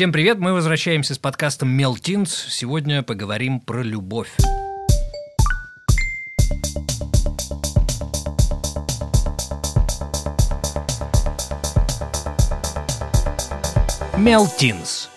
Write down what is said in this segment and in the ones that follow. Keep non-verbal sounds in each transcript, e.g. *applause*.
Всем привет, мы возвращаемся с подкастом Мелтинс. Сегодня поговорим про любовь. Мелтинс.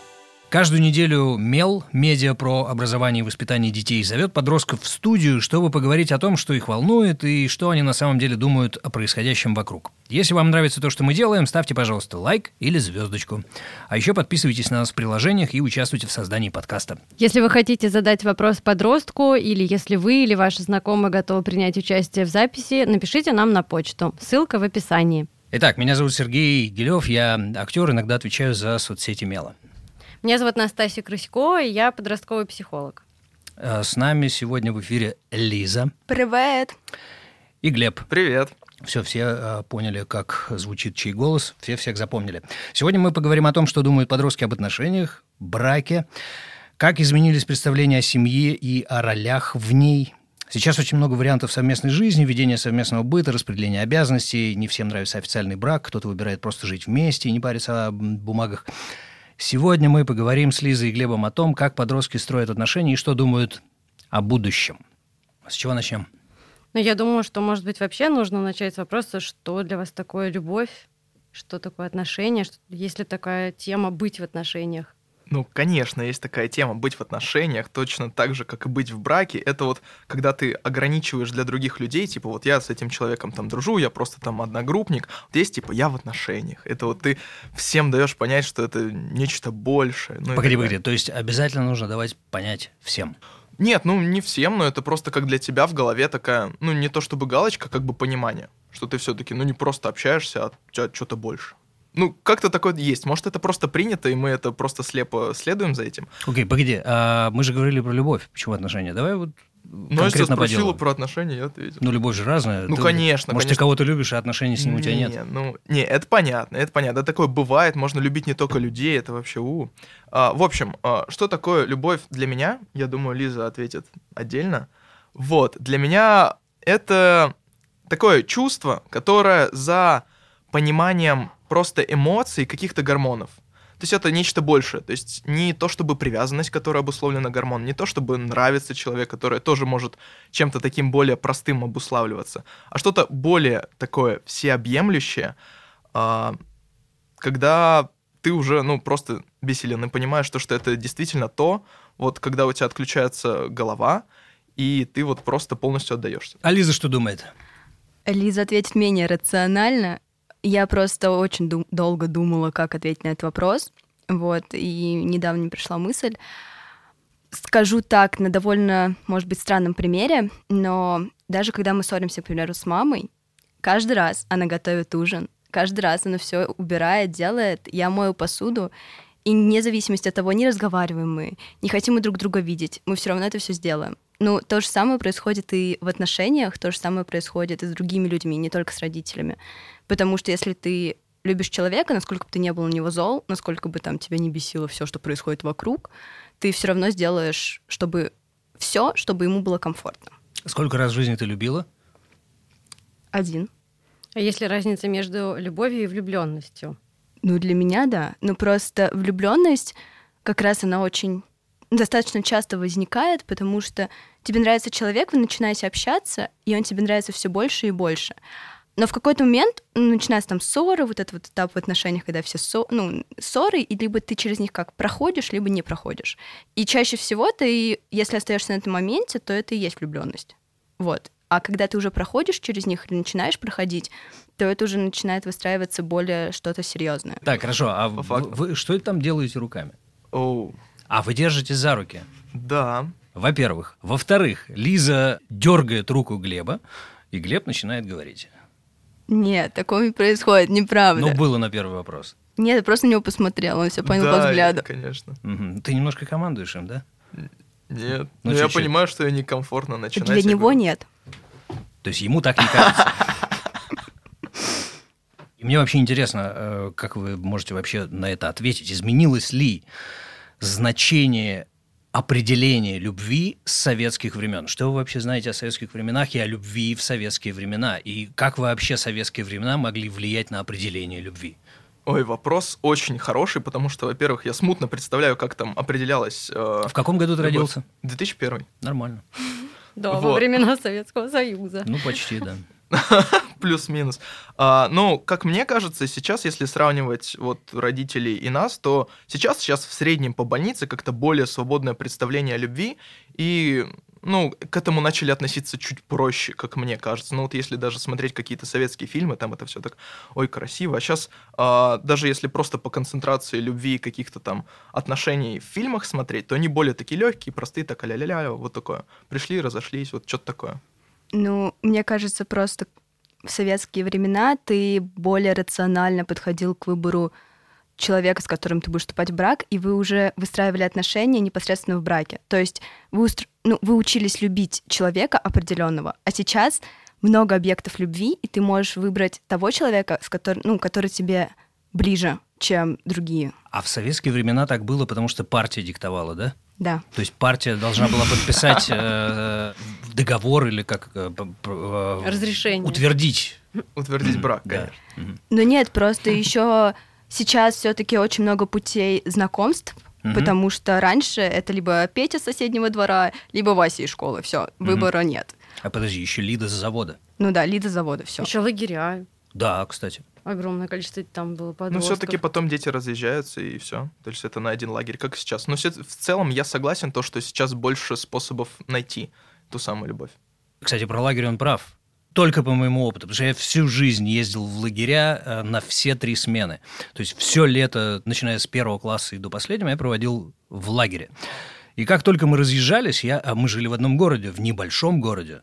Каждую неделю МЕЛ, медиа про образование и воспитание детей, зовет подростков в студию, чтобы поговорить о том, что их волнует и что они на самом деле думают о происходящем вокруг. Если вам нравится то, что мы делаем, ставьте, пожалуйста, лайк или звездочку. А еще подписывайтесь на нас в приложениях и участвуйте в создании подкаста. Если вы хотите задать вопрос подростку, или если вы или ваши знакомые готовы принять участие в записи, напишите нам на почту. Ссылка в описании. Итак, меня зовут Сергей Гелев, я актер, иногда отвечаю за соцсети Мела. Меня зовут Настасья Красикова, и я подростковый психолог. Э, с нами сегодня в эфире Лиза. Привет. И Глеб. Привет. Все, все э, поняли, как звучит чей голос, все всех запомнили. Сегодня мы поговорим о том, что думают подростки об отношениях, браке, как изменились представления о семье и о ролях в ней. Сейчас очень много вариантов совместной жизни, ведения совместного быта, распределения обязанностей. Не всем нравится официальный брак, кто-то выбирает просто жить вместе и не париться о бумагах. Сегодня мы поговорим с Лизой и Глебом о том, как подростки строят отношения и что думают о будущем. С чего начнем? Ну, я думаю, что, может быть, вообще нужно начать с вопроса, что для вас такое любовь, что такое отношения, что, есть ли такая тема быть в отношениях. Ну, конечно, есть такая тема быть в отношениях, точно так же, как и быть в браке. Это вот, когда ты ограничиваешь для других людей, типа, вот я с этим человеком там дружу, я просто там одногруппник. Вот есть, типа, я в отношениях. Это вот ты всем даешь понять, что это нечто большее. Ну, погоди, погоди, то есть обязательно нужно давать понять всем? Нет, ну не всем, но это просто как для тебя в голове такая, ну не то чтобы галочка, как бы понимание, что ты все-таки, ну не просто общаешься, а у тебя что-то больше. Ну, как-то такое есть. Может, это просто принято, и мы это просто слепо следуем за этим. Окей, okay, погоди, а мы же говорили про любовь. Почему отношения? Давай вот ну, если спросила про отношения, я ответил. Ну, любовь же разная. Ну, ты, конечно. Может, конечно. ты кого-то любишь, а отношений с ним у тебя нет? Не, ну, не, это понятно, это понятно. Это такое бывает, можно любить не только людей, это вообще у. А, в общем, а, что такое любовь для меня? Я думаю, Лиза ответит отдельно. Вот, для меня это такое чувство, которое за пониманием просто эмоций, каких-то гормонов. То есть это нечто большее. То есть не то чтобы привязанность, которая обусловлена гормоном, не то чтобы нравится человек, который тоже может чем-то таким более простым обуславливаться, а что-то более такое всеобъемлющее, а, когда ты уже, ну, просто бессилен и понимаешь, что, что это действительно то, вот когда у тебя отключается голова, и ты вот просто полностью отдаешься. А Лиза что думает? Лиза ответит менее рационально. Я просто очень дум- долго думала, как ответить на этот вопрос. Вот, и недавно мне пришла мысль. Скажу так, на довольно, может быть, странном примере, но даже когда мы ссоримся, к примеру, с мамой, каждый раз она готовит ужин, каждый раз она все убирает, делает, я мою посуду, и вне зависимости от того, не разговариваем мы, не хотим мы друг друга видеть, мы все равно это все сделаем. Ну, то же самое происходит и в отношениях, то же самое происходит и с другими людьми, не только с родителями. Потому что если ты любишь человека, насколько бы ты не был на него зол, насколько бы там тебя не бесило все, что происходит вокруг, ты все равно сделаешь, чтобы все, чтобы ему было комфортно. Сколько раз в жизни ты любила? Один. А есть ли разница между любовью и влюбленностью? Ну, для меня, да. Ну, просто влюбленность как раз она очень достаточно часто возникает, потому что тебе нравится человек, вы начинаете общаться, и он тебе нравится все больше и больше. Но в какой-то момент ну, начинается там ссоры, вот этот вот этап в отношениях, когда все ссо, ну, ссоры, и либо ты через них как проходишь, либо не проходишь. И чаще всего ты, если остаешься на этом моменте, то это и есть влюбленность. Вот. А когда ты уже проходишь через них или начинаешь проходить, то это уже начинает выстраиваться более что-то серьезное. Так, хорошо. А вы, вы что это там делаете руками? Оу. Oh. А вы держите за руки? Да. Во-первых. Во-вторых, Лиза дергает руку Глеба, и Глеб начинает говорить. Нет, такого не происходит, неправда. Ну, было на первый вопрос. Нет, я просто на него посмотрел, он все понял да, по взгляду. конечно. Угу. Ты немножко командуешь им, да? Нет. Ну, Но я понимаю, что я некомфортно начинать. Для него говорю. нет. То есть ему так не кажется. И мне вообще интересно, э, как вы можете вообще на это ответить. Изменилось ли значение определение любви с советских времен. Что вы вообще знаете о советских временах и о любви в советские времена? И как вообще советские времена могли влиять на определение любви? Ой, вопрос очень хороший, потому что, во-первых, я смутно представляю, как там определялось... э, В каком году ты любовь. родился? 2001. Нормально. Да, во времена Советского Союза. Ну, почти, да. *laughs* Плюс-минус. А, ну, как мне кажется, сейчас, если сравнивать вот родителей и нас, то сейчас, сейчас в среднем по больнице как-то более свободное представление о любви, и ну, к этому начали относиться чуть проще, как мне кажется. Ну, вот если даже смотреть какие-то советские фильмы, там это все так, ой, красиво. А сейчас, даже если просто по концентрации любви и каких-то там отношений в фильмах смотреть, то они более такие легкие, простые, так ля-ля-ля, вот такое. Пришли, разошлись, вот что-то такое. Ну, мне кажется, просто в советские времена ты более рационально подходил к выбору человека, с которым ты будешь вступать в брак, и вы уже выстраивали отношения непосредственно в браке. То есть вы, устр- ну, вы учились любить человека определенного, а сейчас много объектов любви, и ты можешь выбрать того человека, с которым, ну, который тебе ближе, чем другие. А в советские времена так было, потому что партия диктовала, да? Да. То есть партия должна была подписать э, договор или как... э, э, Разрешение. Утвердить. Утвердить брак, Да. конечно. Но нет, просто еще сейчас все-таки очень много путей знакомств, потому что раньше это либо Петя с соседнего двора, либо Вася из школы. Все, выбора нет. А подожди, еще Лида с завода. Ну да, Лида завода, все. Еще лагеря. Да, кстати. Огромное количество там было Ну, подростков. все-таки потом дети разъезжаются, и все. То есть это на один лагерь, как сейчас. Но в целом я согласен, то, что сейчас больше способов найти ту самую любовь. Кстати, про лагерь он прав. Только по моему опыту, потому что я всю жизнь ездил в лагеря э, на все три смены. То есть все лето, начиная с первого класса и до последнего, я проводил в лагере. И как только мы разъезжались, я, а мы жили в одном городе, в небольшом городе,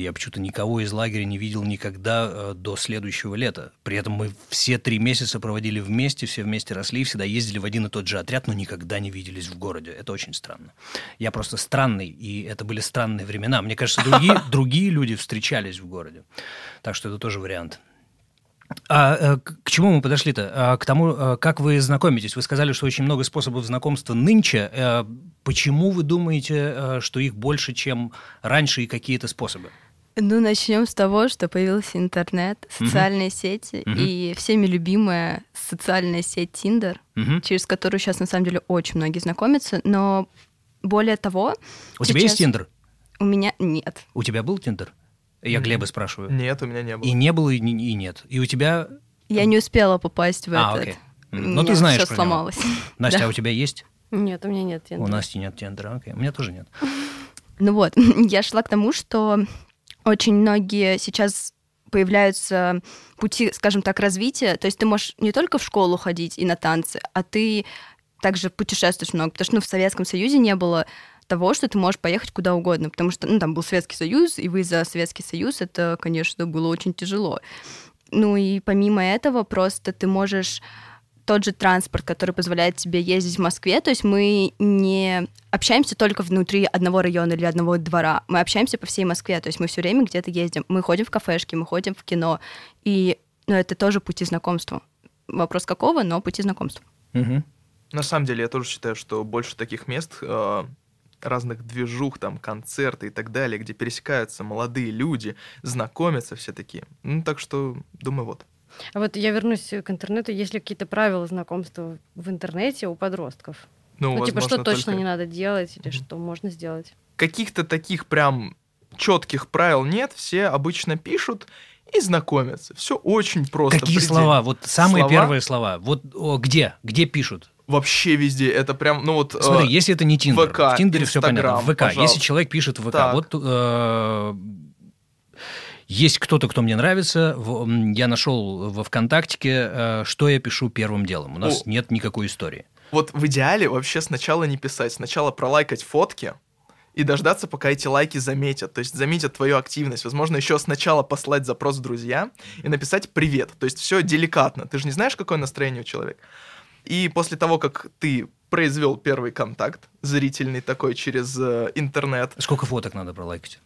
я почему-то никого из лагеря не видел никогда э, до следующего лета. При этом мы все три месяца проводили вместе, все вместе росли, всегда ездили в один и тот же отряд, но никогда не виделись в городе. Это очень странно. Я просто странный, и это были странные времена. Мне кажется, другие, *laughs* другие люди встречались в городе. Так что это тоже вариант. А э, к чему мы подошли-то? А, К тому, э, как вы знакомитесь. Вы сказали, что очень много способов знакомства нынче. Почему вы думаете, что их больше, чем раньше, и какие-то способы? Ну, начнем с того, что появился интернет, социальные сети Мгм. и всеми любимая социальная сеть Тиндер, Мгм. через которую сейчас на самом деле очень многие знакомятся, но более того... У тебя есть сейчас Тиндер? У меня нет. У тебя был Тиндер? Я. Глеба спрашиваю. Нет, у меня не было. И не было, и, и нет. И у тебя... Я не успела попасть в А, этот. окей. У М, Ну, ты знаешь всё про него. сломалось. *laughs* Настя, Да. а у тебя есть? Нет, у меня нет У Тиндера. Насти нет Тиндера, окей. У меня тоже нет. *laughs* Ну вот, *laughs* я шла к тому, что очень многие сейчас появляются пути, скажем так, развития. То есть ты можешь не только в школу ходить и на танцы, а ты также путешествуешь много. Потому что ну, в Советском Союзе не было того, что ты можешь поехать куда угодно, потому что ну, там был Советский Союз, и вы за Советский Союз, это, конечно, было очень тяжело. Ну и помимо этого просто ты можешь тот же транспорт, который позволяет тебе ездить в Москве, то есть мы не общаемся только внутри одного района или одного двора, мы общаемся по всей Москве, то есть мы все время где-то ездим, мы ходим в кафешки, мы ходим в кино, и ну, это тоже пути знакомства. Вопрос какого, но пути знакомства. Мгм. На самом деле, я тоже считаю, что больше таких мест, э, разных движух, там, концерты и так далее, где пересекаются молодые люди, знакомятся все такие. Ну, так что, думаю, вот. А вот я вернусь к интернету. Есть ли какие-то правила знакомства в интернете у подростков? Ну, Ну, типа, что возможно, точно только- не надо делать или Мгм. что можно сделать? Каких-то таких прям четких правил нет, все обычно пишут и знакомятся. Все очень просто. Какие предельно. слова? Вот самые Слова? первые слова. Вот о, где? Где пишут? Вообще везде. Это прям, ну вот... э, Смотри, если это не Тиндер, ВК, в Тиндере все понятно. В ВК, пожалуйста. если человек пишет в ВК, Так. вот э, есть кто-то, кто мне нравится, я нашел во ВКонтактике, э, что я пишу первым делом. У нас О. нет никакой истории. Вот в идеале вообще сначала не писать, сначала пролайкать фотки и дождаться, пока эти лайки заметят, то есть заметят твою активность. Возможно, еще сначала послать запрос в друзья и написать «привет». То есть все деликатно. Ты же не знаешь, какое настроение у человека. И после того, как ты произвел первый контакт, зрительный такой через э, интернет, Сколько фоток надо пролайкать?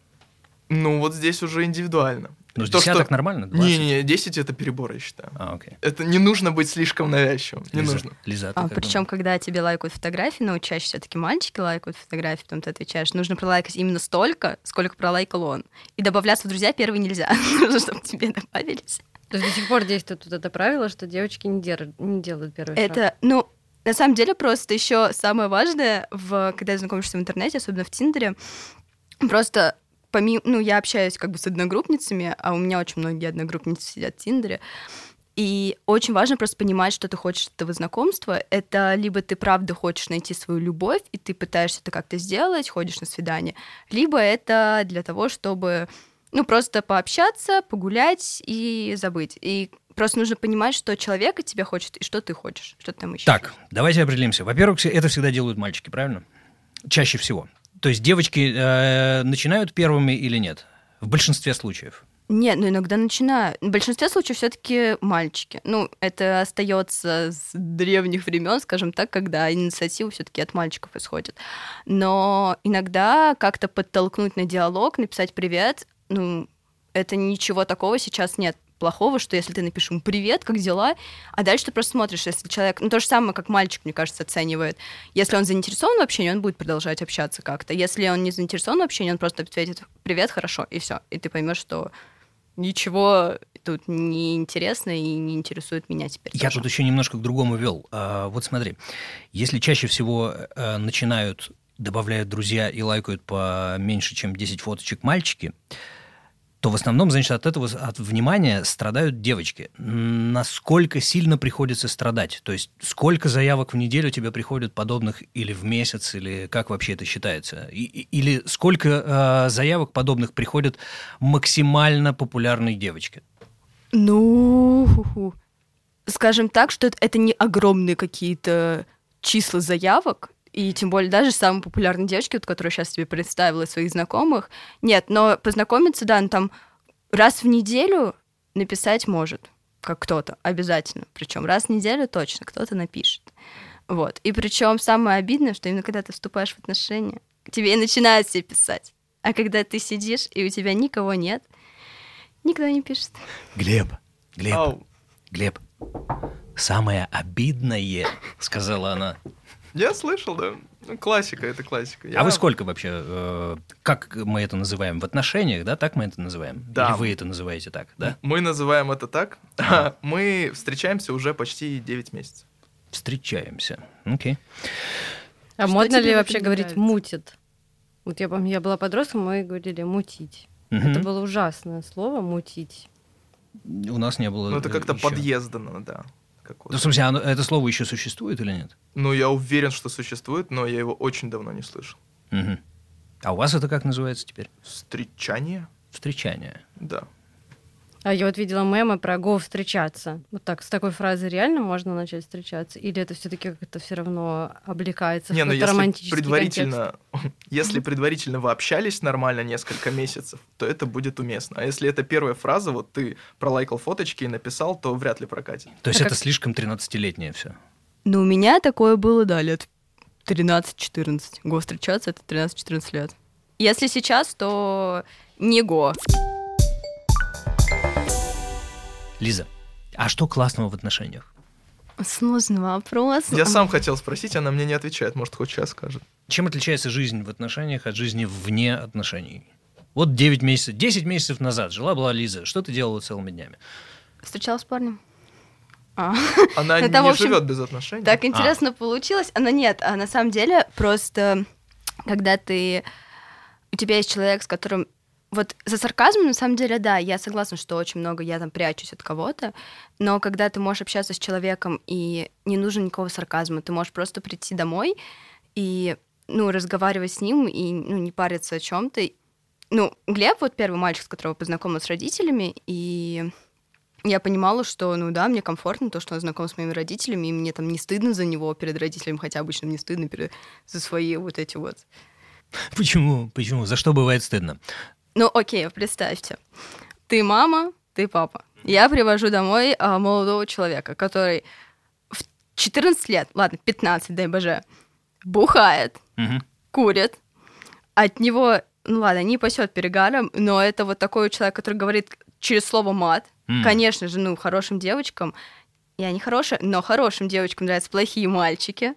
Ну вот здесь уже индивидуально. Ну, То, что- десяток нормально? 20? Не-не, 10 это перебор, я считаю. А, окей. Это не нужно быть слишком навязчивым. Не Лиза, нужно. Лиза, А, причем, думаешь? когда тебе лайкают фотографии, ну, чаще все-таки мальчики лайкают фотографии, потом ты отвечаешь, нужно пролайкать именно столько, сколько пролайкал он. И добавляться в друзья первый нельзя, *laughs* нужно, чтобы тебе добавились. То есть до сих пор действует вот это правило, что девочки не, дер... не делают первый шаг. Это, ну, на самом деле просто еще самое важное, в, когда знакомишься в интернете, особенно в Тиндере, просто помимо, ну, я общаюсь как бы с одногруппницами, а у меня очень многие одногруппницы сидят в Тиндере, и очень важно просто понимать, что ты хочешь этого знакомства. Это либо ты правда хочешь найти свою любовь, и ты пытаешься это как-то сделать, ходишь на свидание, либо это для того, чтобы ну, просто пообщаться, погулять и забыть. И просто нужно понимать, что человек от тебя хочет и что ты хочешь, что ты там ищешь. Так, давайте определимся. Во-первых, это всегда делают мальчики, правильно? Чаще всего. То есть девочки э, начинают первыми или нет? В большинстве случаев. Нет, ну иногда начинаю. В большинстве случаев все-таки мальчики. Ну, это остается с древних времен, скажем так, когда инициатива все-таки от мальчиков исходит. Но иногда как-то подтолкнуть на диалог, написать привет, ну, это ничего такого сейчас нет плохого, что если ты напишешь ему «Привет, как дела?», а дальше ты просто смотришь, если человек... Ну, то же самое, как мальчик, мне кажется, оценивает. Если он заинтересован в общении, он будет продолжать общаться как-то. Если он не заинтересован в общении, он просто ответит «Привет, хорошо», и все. И ты поймешь, что ничего тут не интересно и не интересует меня теперь. Я тоже. тут еще немножко к другому вел. А, вот смотри, если чаще всего а, начинают, добавляют друзья и лайкают по меньше, чем 10 фоточек мальчики, то в основном, значит, от этого, от внимания страдают девочки. Насколько сильно приходится страдать? То есть сколько заявок в неделю тебе приходят подобных или в месяц, или как вообще это считается? И, или сколько э, заявок подобных приходят максимально популярной девочке? Ну, скажем так, что это, не огромные какие-то числа заявок, и тем более даже самые популярные девочки, вот, которые сейчас тебе представила из своих знакомых, нет, но познакомиться, да, ну, там раз в неделю написать может, как кто-то, обязательно. Причем раз в неделю точно кто-то напишет. Вот. И причем самое обидное, что именно когда ты вступаешь в отношения, тебе и начинают все писать. А когда ты сидишь, и у тебя никого нет, никто не пишет. Глеб, Глеб, Ау. Глеб, самое обидное, сказала она. Я слышал, да. Ну, классика, это классика. Я- А вы сколько вообще, э, как мы это называем, в отношениях, да, так мы это называем? Да. Или вы это называете так, да? Мы называем это так. А. *laughs* Мы встречаемся уже почти 9 месяцев. Встречаемся. Окей. А Что модно ли вообще говорить? «мутит»? Вот я помню, я была подростком, мы говорили «мутить». Мгм. Это было ужасное слово «мутить». У нас не было Ну, это как-то подъездано, да. Какое-то. Ну, в смысле, оно- это слово еще существует или нет? Ну, я уверен, что существует, но я его очень давно не слышал. Мгм. А у вас это как называется теперь? Встречание? Встречание. Да. А я вот видела мемы про «го встречаться». Вот так, с такой фразой реально можно начать встречаться? Или это все таки как-то все равно облекается Не, в ну какой-то если романтический предварительно, *laughs* если предварительно вы общались нормально несколько месяцев, то это будет уместно. А если это первая фраза, вот ты пролайкал фоточки и написал, то вряд ли прокатит. То есть А это как- слишком 13-летнее все. Ну, у меня такое было, да, лет 13-14. Го встречаться — это 13-14 лет. Если сейчас, то не го. Лиза, а что классного в отношениях? Сложный вопрос. Я сам хотел спросить, она мне не отвечает, может, хоть сейчас скажет. Чем отличается жизнь в отношениях от жизни вне отношений? Вот 9 месяцев, 10 месяцев назад жила-была Лиза. Что ты делала целыми днями? Встречалась с парнем. А. *laughs* Она Это, не общем, живет без отношений. Так интересно получилось. Она нет, а на самом деле просто когда ты... У тебя есть человек, с которым... Вот за сарказмом, на самом деле, да, я согласна, что очень много я там прячусь от кого-то, но когда ты можешь общаться с человеком, и не нужно никакого сарказма, ты можешь просто прийти домой и, ну, разговаривать с ним, и, ну, не париться о чем то Ну, Глеб, вот первый мальчик, с которого познакомилась с родителями, и я понимала, что, ну да, мне комфортно то, что он знаком с моими родителями, и мне там не стыдно за него перед родителями, хотя обычно мне стыдно перед... за свои вот эти вот. Почему? Почему? За что бывает стыдно? Ну, окей, представьте. Ты мама, ты папа. Я привожу домой а, молодого человека, который в 14 лет, ладно, 15, дай боже, бухает, Мгм. курит. От него, ну ладно, не пасет перегаром, но это вот такой человек, который говорит через слово мат. М. Конечно же, ну, хорошим девочкам, я не хорошая, но хорошим девочкам нравятся плохие мальчики.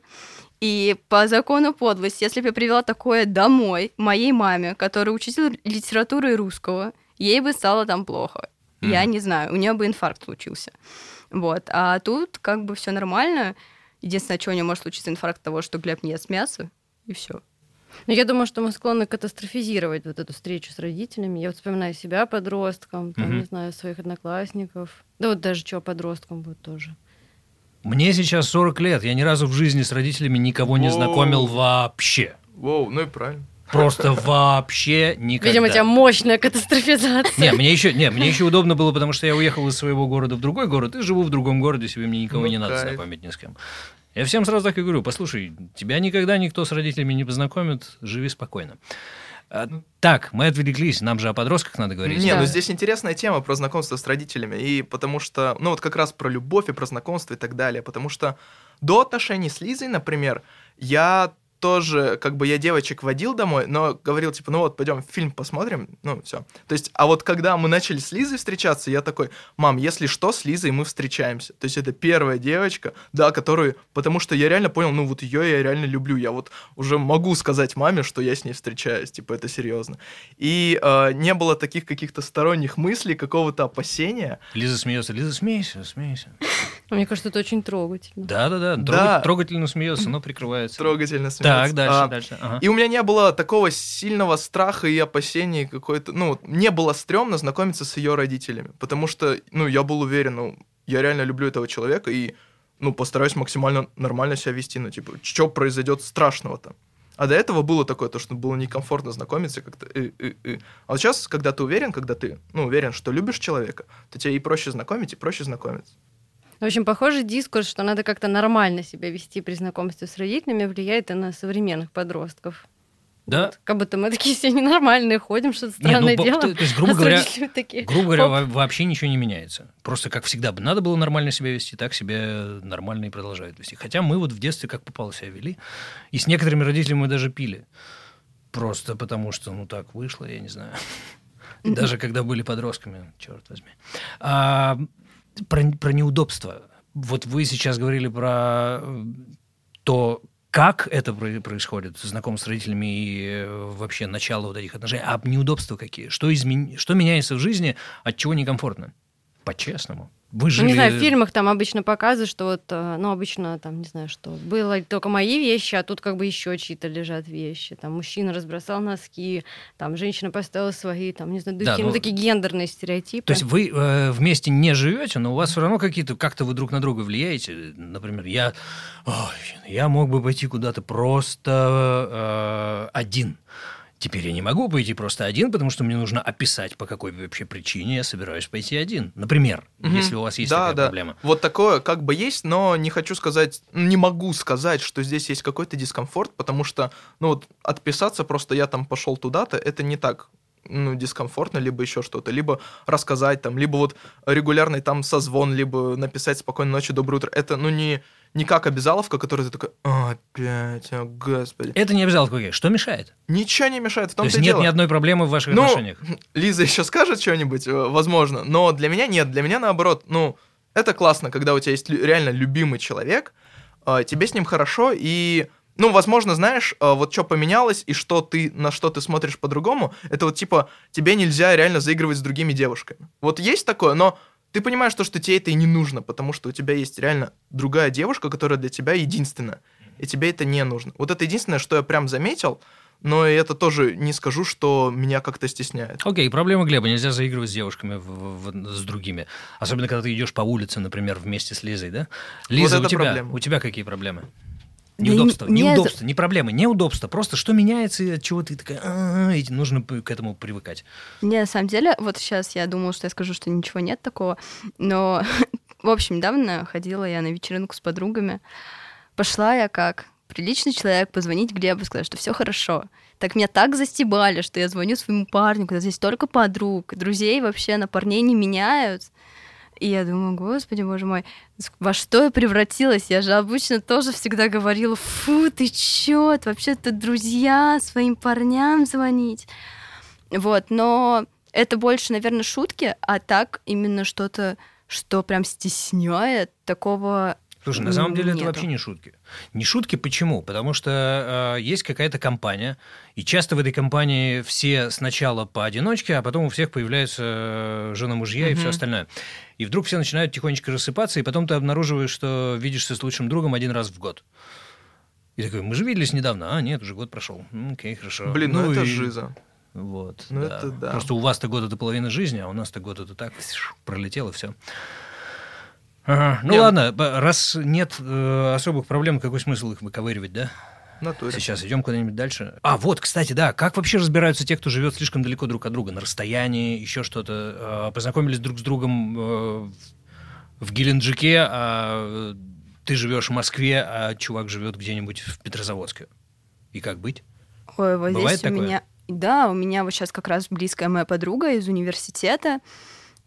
И по закону подлости, если бы я привела такое домой моей маме, которая учитель литературы и русского, ей бы стало там плохо. я Мгм. не знаю, у нее бы инфаркт случился. Вот. А тут как бы все нормально. Единственное, что у нее может случиться инфаркт того, что Глеб не ест мясо, и все. Но я думаю, что мы склонны катастрофизировать вот эту встречу с родителями. Я вот вспоминаю себя подростком, там, Мгм. не знаю, своих одноклассников. Да вот даже что подростком будет тоже. Мне сейчас 40 лет, я ни разу в жизни с родителями никого не Воу. знакомил вообще. Воу, ну и правильно. Просто *laughs* вообще никогда. Видимо, у тебя мощная катастрофизация. Не, мне еще, не, мне еще удобно было, потому что я уехал из своего города в другой город и живу в другом городе, себе мне никого Ну, не надо кайф. знакомить ни с кем. Я всем сразу так и говорю, послушай, тебя никогда никто с родителями не познакомит, живи спокойно. А, так, мы отвлеклись, нам же о подростках надо говорить. Не, Да. ну здесь интересная тема про знакомство с родителями. И потому что, ну вот как раз про любовь и про знакомство и так далее. Потому что до отношений с Лизой, например, я тоже, как бы я девочек водил домой, но говорил, типа, ну вот, пойдем фильм посмотрим, ну, все. То есть, а вот когда мы начали с Лизой встречаться, я такой, мам, если что, с Лизой мы встречаемся. То есть, это первая девочка, да, которую, потому что я реально понял, ну, вот ее я реально люблю, я вот уже могу сказать маме, что я с ней встречаюсь, типа, это серьезно. И э, не было таких каких-то сторонних мыслей, какого-то опасения. Лиза смеется, Лиза, смейся, смейся. Мне кажется, это очень трогательно. Да-да-да, трогательно смеется, но прикрывается. Трогательно смеяться. Так, дальше, А, дальше. ага. И у меня не было такого сильного страха и опасений какой-то... Ну, мне было стрёмно знакомиться с ее родителями, потому что, ну, я был уверен, ну, я реально люблю этого человека и, ну, постараюсь максимально нормально себя вести, ну, типа, что произойдет страшного-то? А до этого было такое, то, что было некомфортно знакомиться как-то. э, э, э. А вот сейчас, когда ты уверен, когда ты, ну, уверен, что любишь человека, то тебе и проще знакомить, и проще знакомиться. В общем, похожий дискурс, что надо как-то нормально себя вести при знакомстве с родителями, влияет и на современных подростков. Да. Вот. Как будто мы такие все ненормальные, ходим, что-то Не, ну, странное делаем. то- то есть, грубо а говоря, такие, Грубо говоря, вообще ничего не меняется. Просто как всегда бы надо было нормально себя вести, так себя нормально и продолжают вести. Хотя мы вот в детстве как попало себя вели. И с некоторыми родителями мы даже пили. Просто потому что, ну так вышло, я не знаю. *laughs* Даже когда были подростками, черт возьми. А, про, про неудобства. Вот вы сейчас говорили про э, то, как это про- происходит, знакомство с родителями и э, вообще начало вот этих отношений. А неудобства какие? Что, измен... что меняется в жизни, от чего некомфортно? По-честному. Вы Ну, жили... не знаю, в фильмах там обычно показывают, что вот, э, ну, обычно там, не знаю, что было только мои вещи, а тут как бы еще чьи-то лежат вещи. Там мужчина разбросал носки, там женщина поставила свои, там, не знаю, духи, Да, ну, ну, такие гендерные стереотипы. То есть вы э, вместе не живете, но у вас все равно какие-то, как-то вы друг на друга влияете. Например, я, ой, я мог бы пойти куда-то просто э, один. Теперь я не могу пойти просто один, потому что мне нужно описать, по какой вообще причине я собираюсь пойти один. Например, Мгм. если у вас есть да, такая да. проблема. Вот такое как бы есть, но не хочу сказать, не могу сказать, что здесь есть какой-то дискомфорт, потому что, ну вот, отписаться просто я там пошел туда-то, это не так ну, дискомфортно, либо еще что-то, либо рассказать там, либо вот регулярный там созвон, либо написать спокойной ночи, доброе утро. Это, ну, не, не как обязаловка, которая ты такой, «А, опять, о, господи. Это не обязаловка. какая. Что мешает? Ничего не мешает в То том-то есть и нет дело. ни одной проблемы в ваших Ну, отношениях? *laughs* Лиза еще скажет что-нибудь, э, возможно, но для меня нет, для меня наоборот, ну, это классно, когда у тебя есть реально любимый человек, э, тебе с ним хорошо, и, ну, возможно, знаешь, э, вот что поменялось, и что ты, на что ты смотришь по-другому, это вот типа, тебе нельзя реально заигрывать с другими девушками. Вот есть такое, но ты понимаешь то, что тебе это и не нужно, потому что у тебя есть реально другая девушка, которая для тебя единственная, и тебе это не нужно. Вот это единственное, что я прям заметил, но это тоже не скажу, что меня как-то стесняет. Окей, проблема Глеба. Нельзя заигрывать с девушками в- в- с другими. Особенно, когда ты идешь по улице, например, вместе с Лизой, да? Лиза, это у, тебя, проблема. у тебя какие проблемы? Да Неудобства, не- не проблемы, неудобства. Просто что меняется и от чего ты такая, «А-а-а», и нужно к этому привыкать. Не, на самом деле, вот сейчас я думала, что я скажу, что ничего нет такого, но, *laughs* в общем, недавно ходила я на вечеринку с подругами. Пошла я как приличный человек позвонить Глебу и сказать, что все хорошо. Так меня так застебали, что я звоню своему парню, когда здесь только подруг, друзей вообще на парней не меняют. И я думаю, господи, боже мой, во что я превратилась? Я же обычно тоже всегда говорила, фу, ты чё, вообще-то друзья своим парням звонить. Вот, но это больше, наверное, шутки, а так именно что-то, что прям стесняет такого Слушай, на самом деле это Нету. вообще не шутки. Не шутки почему? Потому что э, есть какая-то компания, и часто в этой компании все сначала поодиночке, а потом у всех появляются э, жены-мужья и Мгм. все остальное. И вдруг все начинают тихонечко рассыпаться, и потом ты обнаруживаешь, что видишься с лучшим другом один раз в год. И такой, мы же виделись недавно. А, нет, уже год прошел. Окей, хорошо. Блин, ну, это и- жиза. Вот. Ну, да. это да. Просто у вас-то год это половина жизни, а у нас-то год это так пролетело все. Ага. Ну Не, ну- ладно, раз нет э, особых проблем, какой смысл их выковыривать, да? Натуре. Сейчас идем куда-нибудь дальше. А, вот, кстати, да, как вообще разбираются те, кто живет слишком далеко друг от друга, на расстоянии, еще что-то? Э, Познакомились друг с другом э, в Геленджике, а ты живешь в Москве, а чувак живет где-нибудь в Петрозаводске. И как быть? Ой, вот Бывает здесь у такое? меня... Да, у меня вот сейчас как раз близкая моя подруга из университета.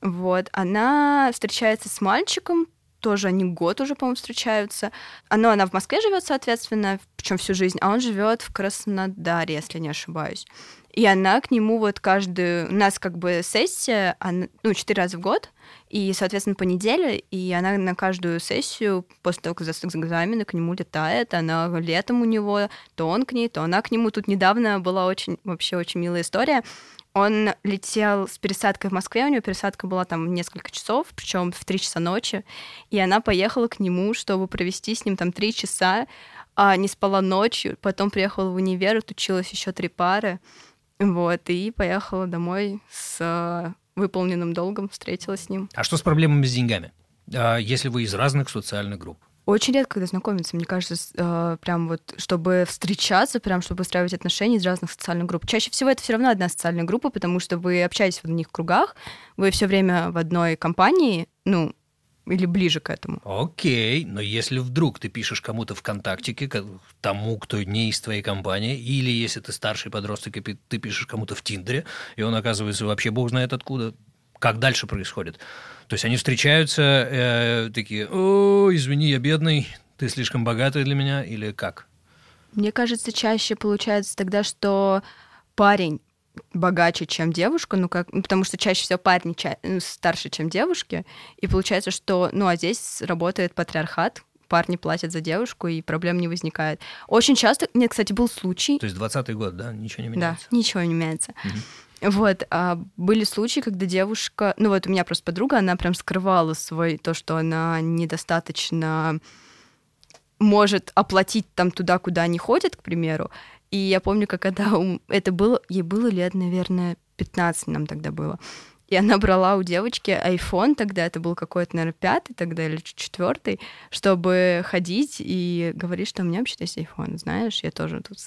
Вот, она встречается с мальчиком, тоже они год уже, по-моему, встречаются. Но она в Москве живет, соответственно, причем всю жизнь, а он живет в Краснодаре, если не ошибаюсь. И она к нему вот каждую... У нас как бы сессия, она- ну, четыре раза в год, и, соответственно, по неделе, и она на каждую сессию, после того, как сдаст экзамены, к нему летает, она летом у него, то он к ней, то она к нему. Тут недавно была очень, вообще очень милая история. Он летел с пересадкой в Москве, у него пересадка была там несколько часов, причем в три часа ночи, и она поехала к нему, чтобы провести с ним там три часа, а не спала ночью, потом приехала в универ, отучилась еще три пары, вот, и поехала домой с э, выполненным долгом, встретилась с ним. А что с проблемами с деньгами? А, Если вы из разных социальных групп? Очень редко, когда знакомиться, мне кажется, э, прям вот, чтобы встречаться, прям чтобы устраивать отношения из разных социальных групп. Чаще всего это все равно одна социальная группа, потому что вы общаетесь в одних кругах, вы все время в одной компании, ну, или ближе к этому. Окей, но если вдруг ты пишешь кому-то ВКонтактике, ко- тому, кто не из твоей компании, или если ты старший подросток, и ты пишешь кому-то в Тиндере, и он оказывается вообще бог знает откуда, как дальше происходит? То есть они встречаются, э, такие, о, извини, я бедный, ты слишком богатый для меня, или как? Мне кажется, чаще получается тогда, что парень богаче, чем девушка, ну как, ну, потому что чаще всего парни ча- ну, старше, чем девушки, и получается, что, ну а здесь работает патриархат, парни платят за девушку, и проблем не возникает. Очень часто, нет, кстати, был случай, То есть 20-й год, да, ничего не да, меняется? ничего не меняется. Вот, а были случаи, когда девушка, ну вот у меня просто подруга, она прям скрывала свой, то, что она недостаточно может оплатить там туда, куда они ходят, к примеру. И я помню, как когда это было, ей было лет, наверное, 15 нам тогда было. И она брала у девочки iPhone тогда, это был какой-то, наверное, пятый тогда или четвертый, чтобы ходить и говорить, что у меня вообще-то есть iPhone, знаешь, я тоже тут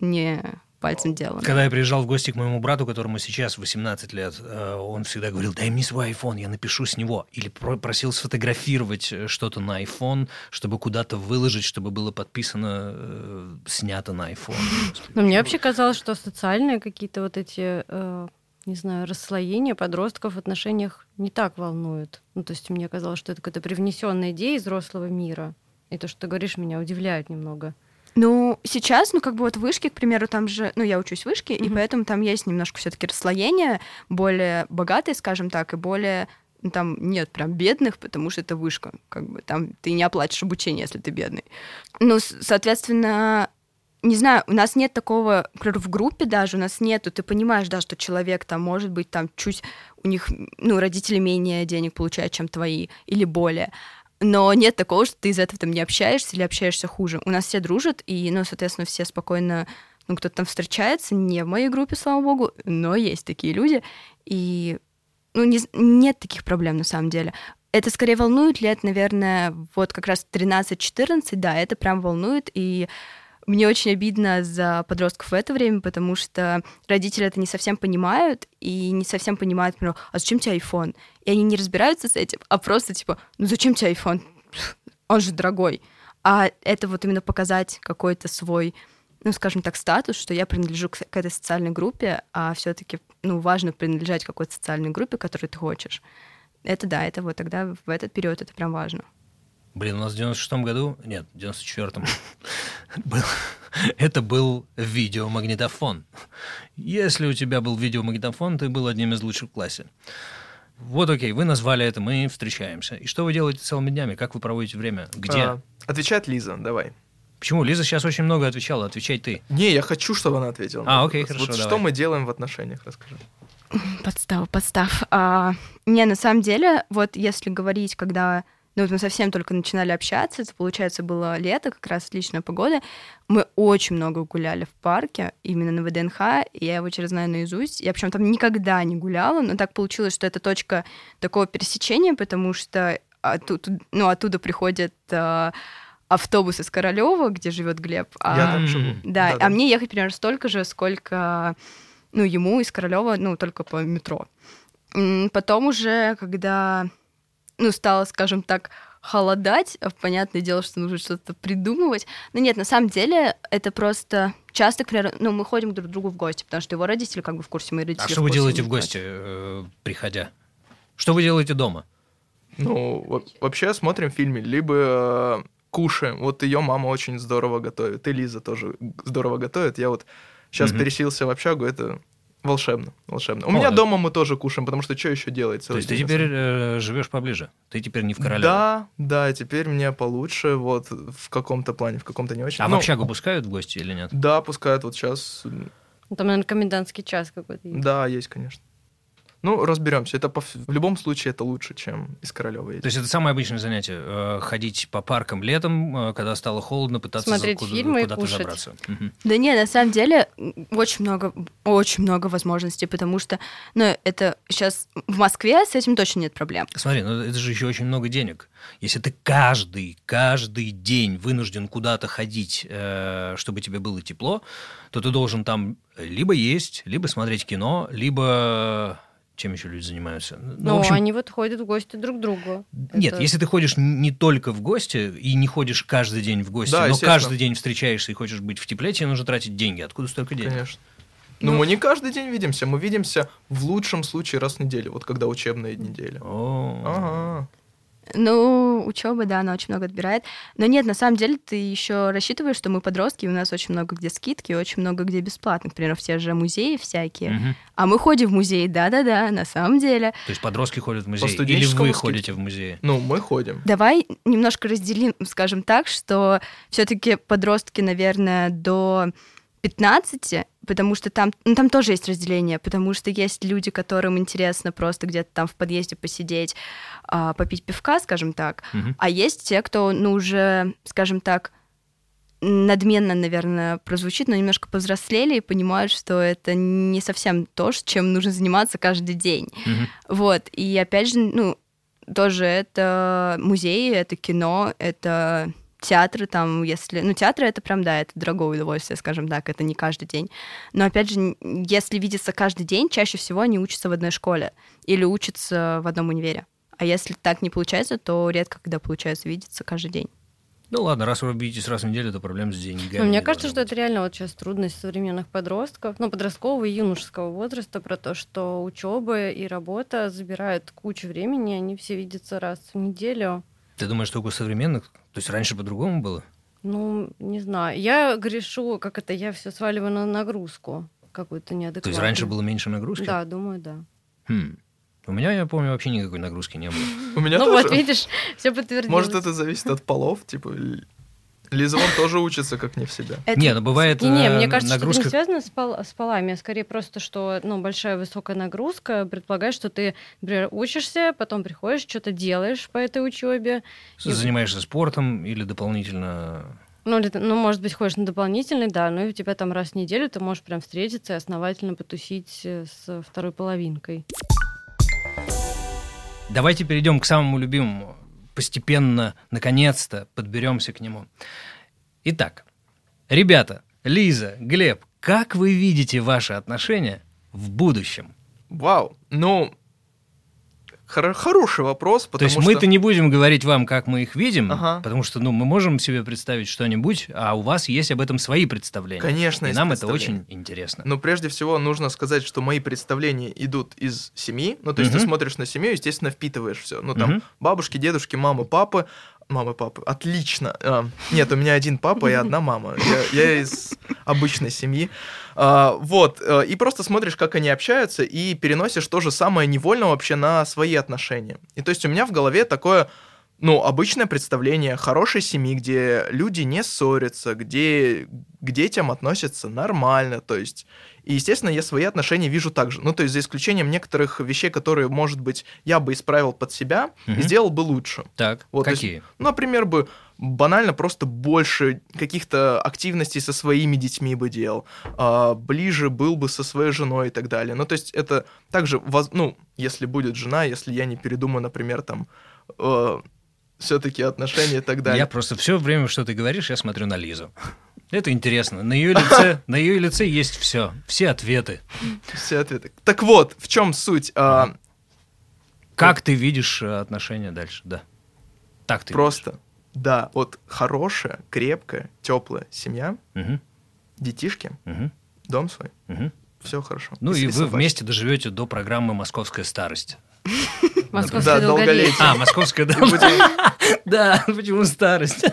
не пальцем делала. Когда я приезжал в гости к моему брату, которому сейчас 18 лет, э, он всегда говорил, дай мне свой iPhone, я напишу с него. Или про- просил сфотографировать э, что-то на iPhone, чтобы куда-то выложить, чтобы было подписано, э, снято на iPhone. *laughs* Но мне вообще казалось, что социальные какие-то вот эти, не знаю, расслоения подростков в отношениях не так волнуют. Ну, то есть мне казалось, что это какая-то привнесенная идея из взрослого мира. И то, что ты говоришь, меня удивляет немного. Ну, сейчас, ну, как бы вот вышки, к примеру, там же, ну, я учусь в вышке, и Мгм. поэтому там есть немножко все таки расслоение, более богатые, скажем так, и более ну, там нет прям бедных, потому что это вышка, как бы там ты не оплатишь обучение, если ты бедный. Ну, соответственно, не знаю, у нас нет такого, например, в группе даже у нас нету, ты понимаешь, да, что человек там, может быть, там чуть у них, ну, родители менее денег получают, чем твои, или более. Но нет такого, что ты из этого там не общаешься или общаешься хуже. У нас все дружат, и, ну, соответственно, все спокойно, ну, кто-то там встречается, не в моей группе, слава богу, но есть такие люди, и, ну, не, нет таких проблем на самом деле. Это скорее волнует лет, наверное, вот как раз 13-14, да, это прям волнует, и мне очень обидно за подростков в это время, потому что родители это не совсем понимают и не совсем понимают, например, а зачем тебе iPhone? И они не разбираются с этим, а просто типа, ну зачем тебе iPhone? *laughs* Он же дорогой. А это вот именно показать какой-то свой, ну, скажем так, статус, что я принадлежу к, этой социальной группе, а все-таки, ну, важно принадлежать какой-то социальной группе, которой ты хочешь. Это да, это вот тогда в этот период это прям важно. Блин, у нас в 96-м году, нет, в 94-м, *laughs* был, это был видеомагнитофон. Если у тебя был видеомагнитофон, ты был одним из лучших в классе. Вот окей, вы назвали это, мы встречаемся. И что вы делаете целыми днями? Как вы проводите время? Где? А, отвечает Лиза, давай. Почему? Лиза сейчас очень много отвечала, отвечай ты. Не, я хочу, чтобы она ответила. А, окей, вопрос. хорошо, Вот давай. что мы делаем в отношениях, расскажи. Подстав, подстав. А, не, на самом деле, вот если говорить, когда ну, вот мы совсем только начинали общаться, это, получается, было лето, как раз отличная погода, мы очень много гуляли в парке, именно на ВДНХ, и я его через знаю наизусть. Я причем там никогда не гуляла, но так получилось, что это точка такого пересечения, потому что оттуда, ну, оттуда приходят а, автобус из Королева, где живет Глеб. а- Я там живу. да, Да-да. а мне ехать примерно столько же, сколько, ну, ему из Королева, ну, только по метро. Потом уже, когда, ну, стало, скажем так, холодать, а, понятное дело, что нужно что-то придумывать. Но нет, на самом деле, это просто часто, к примеру, ну, мы ходим друг к другу в гости, потому что его родители как бы в курсе, мои родители А в что вы делаете в гости, э, приходя? Что вы делаете дома? Ну, во- вообще смотрим фильмы, либо э, кушаем. Вот ее мама очень здорово готовит, и Лиза тоже здорово готовит. Я вот сейчас Мгм. переселился в общагу, это волшебно, волшебно. У О, меня да. дома мы тоже кушаем, потому что что еще делать? То есть ты теперь э, живешь поближе? Ты теперь не в Королеве? Да, да, теперь мне получше, вот, в каком-то плане, в каком-то не очень. А в Ну, общагу пускают в гости или нет? Да, пускают вот сейчас. Ну, Там, наверное, комендантский час какой-то есть. Да, есть, конечно. Ну, разберемся. Это по в любом случае это лучше, чем из Королева То есть это самое обычное занятие э, ходить по паркам летом, э, когда стало холодно, пытаться за- Смотреть куда- фильмы и куда-то кушать. забраться. Мгм. Да не, на самом деле очень много, очень много возможностей, потому что, ну, это сейчас в Москве с этим точно нет проблем. Смотри, ну это же еще очень много денег. Если ты каждый, каждый день вынужден куда-то ходить, э, чтобы тебе было тепло, то ты должен там либо есть, либо смотреть кино, либо чем еще люди занимаются? Ну, Ну, в общем, они вот ходят в гости друг к другу. Нет, Это- если ты ходишь не только в гости и не ходишь каждый день в гости, Да, но каждый день встречаешься и хочешь быть в тепле, тебе нужно тратить деньги. Откуда столько денег? Конечно. Но Ну- мы не каждый день видимся, мы видимся в лучшем случае раз в неделю, вот когда учебные недели. О. Ага. Ну, учеба, да, она очень много отбирает. Но нет, на самом деле ты еще рассчитываешь, что мы подростки, и у нас очень много где скидки, очень много где бесплатно. Например, в те же музеи всякие. Мгм. А мы ходим в музей, да-да-да, на самом деле. То есть подростки ходят в музей, или студенческому вы скидке. ходите в музей? Ну, мы ходим. Давай немножко разделим, скажем так, что все-таки подростки, наверное, до 15, потому что там, ну, там тоже есть разделение, потому что есть люди, которым интересно просто где-то там в подъезде посидеть, а, попить пивка, скажем так, Мгм. а есть те, кто, ну, уже, скажем так, надменно, наверное, прозвучит, но немножко повзрослели и понимают, что это не совсем то, чем нужно заниматься каждый день. Мгм. Вот, и опять же, ну, тоже это музеи, это кино, это театры там, если... Ну, театры — это прям, да, это дорогое удовольствие, скажем так, это не каждый день. Но, опять же, если видеться каждый день, чаще всего они учатся в одной школе или учатся в одном универе. А если так не получается, то редко когда получается видеться каждый день. Ну ладно, раз вы видитесь раз в неделю, то проблем с деньгами. Ну, мне не кажется, что это реально вот сейчас трудность современных подростков, ну, подросткового и юношеского возраста, про то, что учеба и работа забирают кучу времени, они все видятся раз в неделю. Ты думаешь, только у современных? То есть раньше по-другому было? Ну, не знаю. Я грешу, как это, я все сваливаю на нагрузку какую-то неадекватную. То есть раньше было меньше нагрузки? Да, думаю, да. Хм. У меня, я помню, вообще никакой нагрузки не было. *laughs* У меня ну тоже. вот, видишь, все подтвердилось. Может, это зависит от полов, типа... Лиза вон тоже учится как не в себя. Это- Не, ну бывает Не-не, э, мне кажется, что нагрузка... это не связано с, пол- с полами, а скорее просто, что ну, большая высокая нагрузка предполагает, что ты, например, учишься, потом приходишь, что-то делаешь по этой учебе. и- Занимаешься спортом или дополнительно... Ну, или ну, может быть, ходишь на дополнительный, да, но и у тебя там раз в неделю ты можешь прям встретиться и основательно потусить э, с второй половинкой. Давайте перейдем к самому любимому. Постепенно, наконец-то, подберемся к нему. Итак, ребята, Лиза, Глеб, как вы видите ваши отношения в будущем? Вау. Ну, хоро- хороший вопрос, То потому есть что... мы-то не будем говорить вам, как мы их видим, Ага. потому что ну, мы можем себе представить что-нибудь, а у вас есть об этом свои представления. Конечно, И нам это очень интересно. Но прежде всего нужно сказать, что мои представления идут из семьи. Ну, то есть ты Мгм. смотришь на семью, естественно, впитываешь все. Ну, там Мгм. бабушки, дедушки, мамы, папы. Мамы, папы. Отлично. А, нет, у меня один папа и одна мама. Я, я из обычной семьи. А, вот, э, и просто смотришь, как они общаются, и переносишь то же самое невольно вообще на свои отношения. И то есть у меня в голове такое ну, обычное представление хорошей семьи, где люди не ссорятся, где к детям относятся нормально, то есть... И, естественно, я свои отношения вижу так же. Ну, то есть, за исключением некоторых вещей, которые, может быть, я бы исправил под себя Мгм. и сделал бы лучше. Так, Вот, то есть, какие? ну, например, бы банально просто больше каких-то активностей со своими детьми бы делал, а, ближе был бы со своей женой и так далее. Ну, то есть это также, ну, если будет жена, если я не передумаю, например, там, все-таки отношения и так далее. Я просто все время, что ты говоришь, я смотрю на Лизу. Это интересно. На ее лице, *laughs* на ее лице есть все, все ответы. Все ответы. Так вот, в чем суть? А, Как ты видишь э, отношения дальше? Да. Так ты просто, да, вот хорошая, крепкая, теплая семья, видишь. Мгм, детишки, мгм, дом свой, мгм. все хорошо. Ну и, вы собачки. вместе доживете до программы «Московская старость». *laughs* Московское Да, долголетие. А, «Московская», да. *laughs* Да, почему старость?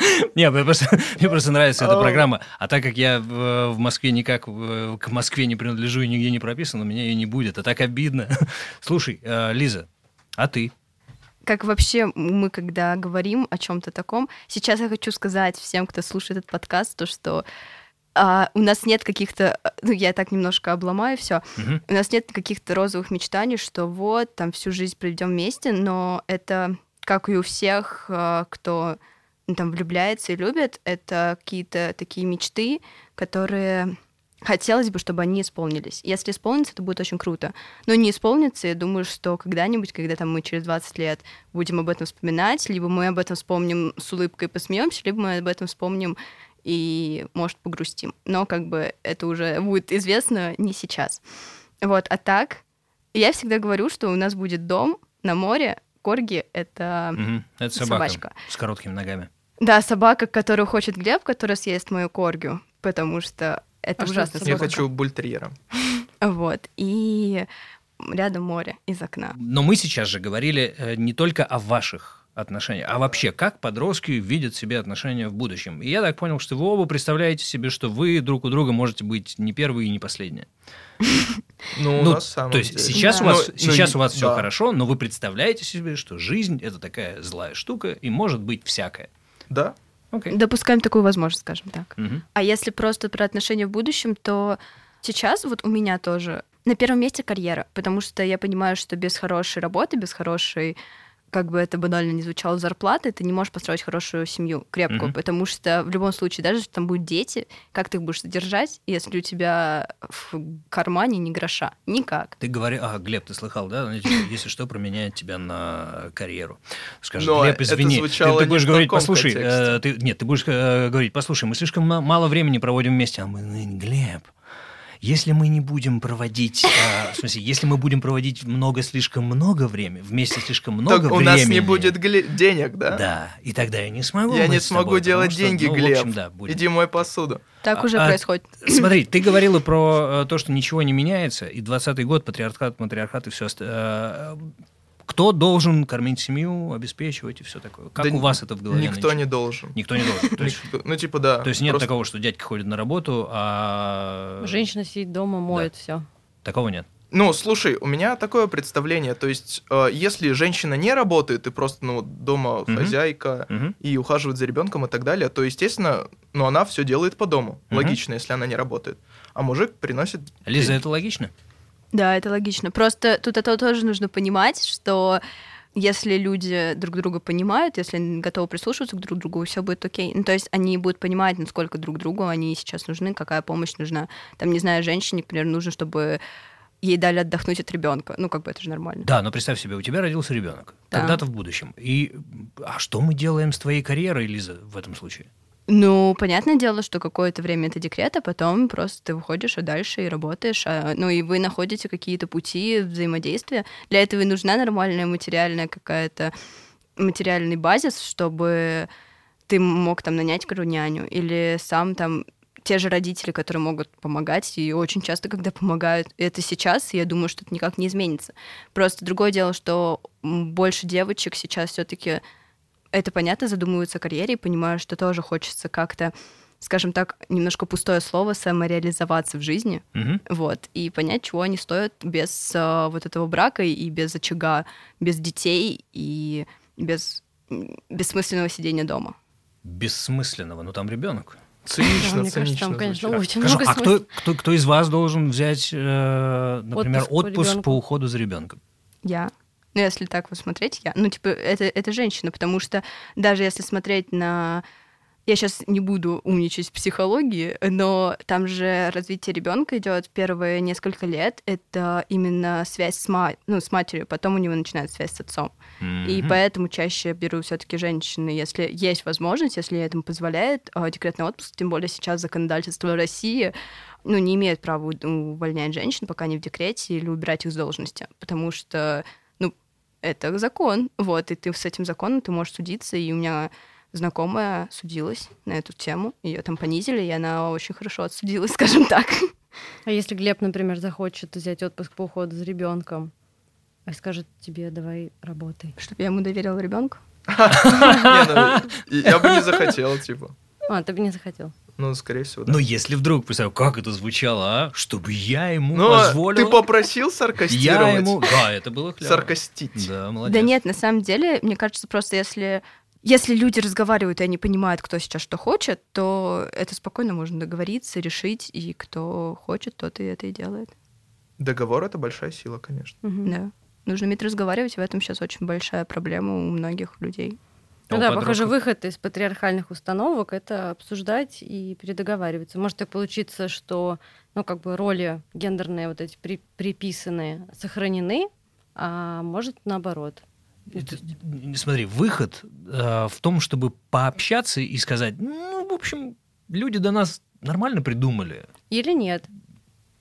*laughs* Не, мне просто, мне просто нравится эта О. программа. А так как я в, в Москве никак к Москве не принадлежу и нигде не прописан, у меня ее не будет. А так обидно. Слушай, э, Лиза, а ты? Как вообще мы, когда говорим о чем-то таком, сейчас я хочу сказать всем, кто слушает этот подкаст, то, что а, у нас нет каких-то, ну, я так немножко обломаю все, Мгм. у нас нет каких-то розовых мечтаний, что вот, там всю жизнь проведем вместе, но это, как и у всех, а, кто ну, там влюбляется и любит, это какие-то такие мечты, которые хотелось бы, чтобы они исполнились. Если исполнится, это будет очень круто. Но не исполнится, я думаю, что когда-нибудь, когда там мы через 20 лет будем об этом вспоминать, либо мы об этом вспомним с улыбкой и посмеемся, либо мы об этом вспомним и, может, погрустим. Но как бы это уже будет известно не сейчас. Вот, а так, я всегда говорю, что у нас будет дом на море, корги — это... Мгм. Это собака Собачка. с короткими ногами. Да, собака, которую хочет Глеб, которая съест мою коргию, потому что это А что ужасно. это Я хочу бультерьера. Вот. И рядом море из окна. Но мы сейчас же говорили э, не только о ваших отношениях, а вообще, как подростки видят себе отношения в будущем. И я так понял, что вы оба представляете себе, что вы друг у друга можете быть не первые и не последние. *laughs* Ну, у Ну, То есть деле. сейчас Да. у вас, Ну, ну, сейчас у вас все хорошо, но вы представляете себе, что жизнь это такая злая штука и может быть всякое. Да? Окей. Допускаем такую возможность, скажем так. А если просто про отношения в будущем, то сейчас вот у меня тоже на первом месте карьера, потому что я понимаю, что без хорошей работы, без хорошей как бы это банально не звучало, зарплаты, ты не можешь построить хорошую семью, крепкую, Мгм. потому что в любом случае, даже если там будут дети, как ты их будешь содержать, если у тебя в кармане ни гроша? Никак. Ты говори, а, Глеб, ты слыхал, да? Типа, Если что, променяет тебя на карьеру. Скажет, Но Глеб, это извини. Ты, звучало ты будешь говорить, таком послушай, э, ты, нет, ты будешь э, говорить, послушай, мы слишком ма- мало времени проводим вместе. А мы, «Ну, Глеб, если мы не будем проводить, э, в смысле, если мы будем проводить много, слишком много времени, вместе слишком много Так у времени. нас не будет гле- денег, да? Да, и тогда я не смогу. Я не смогу тобой, делать потому что, деньги, ну, в Глеб. общем, да, будем. Иди мой посуду. Так А- уже а- происходит. *clears throat* Смотри, ты говорила про э, то, что ничего не меняется, и 20-й год, патриархат, матриархат и все остальное. Кто должен кормить семью, обеспечивать и все такое? Как Да у вас это в голове? Никто нынче? не должен. Никто не должен. То есть, Никто- Ну, типа, да. то есть нет просто- такого, что дядька ходит на работу, а... Женщина сидит дома, моет все. Такого нет. Ну, слушай, у меня такое представление, то есть, э, если женщина не работает и просто, ну, дома Мгм. хозяйка Мгм. и ухаживает за ребенком и так далее, то, естественно, ну, она все делает по дому. Мгм. Логично, если она не работает. А мужик приносит... Лиза, это логично? Да, это логично. Просто тут это тоже нужно понимать, что если люди друг друга понимают, если они готовы прислушиваться к друг другу, все будет окей. Ну, то есть они будут понимать, насколько друг другу они сейчас нужны, какая помощь нужна. Там, не знаю, женщине, например, нужно, чтобы ей дали отдохнуть от ребенка. Ну, как бы это же нормально. Да, но представь себе, у тебя родился ребенок Да. когда-то в будущем. И а что мы делаем с твоей карьерой, Лиза, в этом случае? Ну, понятное дело, что какое-то время это декрет, а потом просто ты выходишь а дальше и работаешь. а, ну, и вы находите какие-то пути взаимодействия. Для этого и нужна нормальная материальная какая-то материальный базис, чтобы ты мог там нанять няню или сам там те же родители, которые могут помогать, и очень часто, когда помогают, это сейчас, я думаю, что это никак не изменится. Просто другое дело, что больше девочек сейчас все-таки это понятно, задумываются о карьере и понимают, что тоже хочется как-то скажем так, немножко пустое слово самореализоваться в жизни, Мгм. вот, и понять, чего они стоят без э, вот этого брака и без очага, без детей и без бессмысленного сидения дома. Бессмысленного, но там ребенок. Цинично, Да, мне кажется, цинично там, конечно, звучит. очень Скажу, много а кто, смысла. кто, кто из вас должен взять, э, например, Отпуск по отпуск по, ребенку. уходу за ребенком? Я. Ну, если так вот смотреть, я. Ну, типа, это, это женщина, потому что даже если смотреть на... Я сейчас не буду умничать в психологии, но там же развитие ребенка идет первые несколько лет. Это именно связь с, ма... ну, с матерью, потом у него начинается связь с отцом. И Мгм. поэтому чаще беру все-таки женщины, если есть возможность, если этому позволяет э, декретный отпуск, тем более сейчас законодательство России ну, не имеет права увольнять женщин, пока они в декрете, или убирать их с должности, потому что, это закон, вот, и ты с этим законом ты можешь судиться, и у меня знакомая судилась на эту тему, ее там понизили, и она очень хорошо отсудилась, *laughs* скажем так. А если Глеб, например, захочет взять отпуск по уходу за ребенком, и скажет тебе, давай работай. Чтобы я ему доверила ребенка. *laughs* Не, ну, Я бы не захотел, типа. А, ты бы не захотел. Ну, скорее всего, да. Но если вдруг, представь, как это звучало, а? Чтобы я ему а позволил... ты попросил Я саркастировать? ему... Да, это было клево. Саркастить. Да, молодец. Да нет, на самом деле, мне кажется, просто если если люди разговаривают, и они понимают, кто сейчас что хочет, то это спокойно можно договориться, решить, и кто хочет, тот и это и делает. Договор — это большая сила, конечно. Мгм. Да. Нужно уметь разговаривать, в этом сейчас очень большая проблема у многих людей. Ну да, подростков? похоже, выход из патриархальных установок — это обсуждать и передоговариваться. Может так получиться, что, ну, как бы роли гендерные вот эти при- приписанные сохранены, а может наоборот. Это- смотри, выход э, в том, чтобы пообщаться и сказать, ну, в общем, люди до нас нормально придумали, Или нет.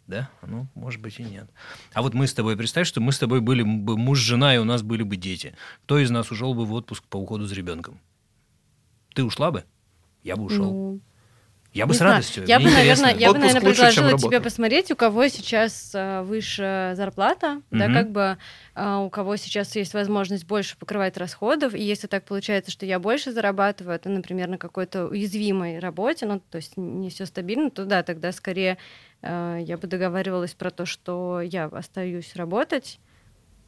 Да? Ну, может быть и нет. А вот мы с тобой, представь, что мы с тобой были бы муж, жена, и у нас были бы дети. Кто из нас ушел бы в отпуск по уходу за ребенком? Ты ушла бы? Я бы ушел. Ну, я бы не с знаю. радостью. Я Мне бы, интересно. наверное, я бы, наверное, лучше, предложила тебе работа. посмотреть, у кого сейчас а, выше зарплата, да, Мгм. как бы а, у кого сейчас есть возможность больше покрывать расходов, и если так получается, что я больше зарабатываю, это, например, на какой-то уязвимой работе, ну, то есть не все стабильно, то да, тогда скорее я бы договаривалась про то, что я остаюсь работать.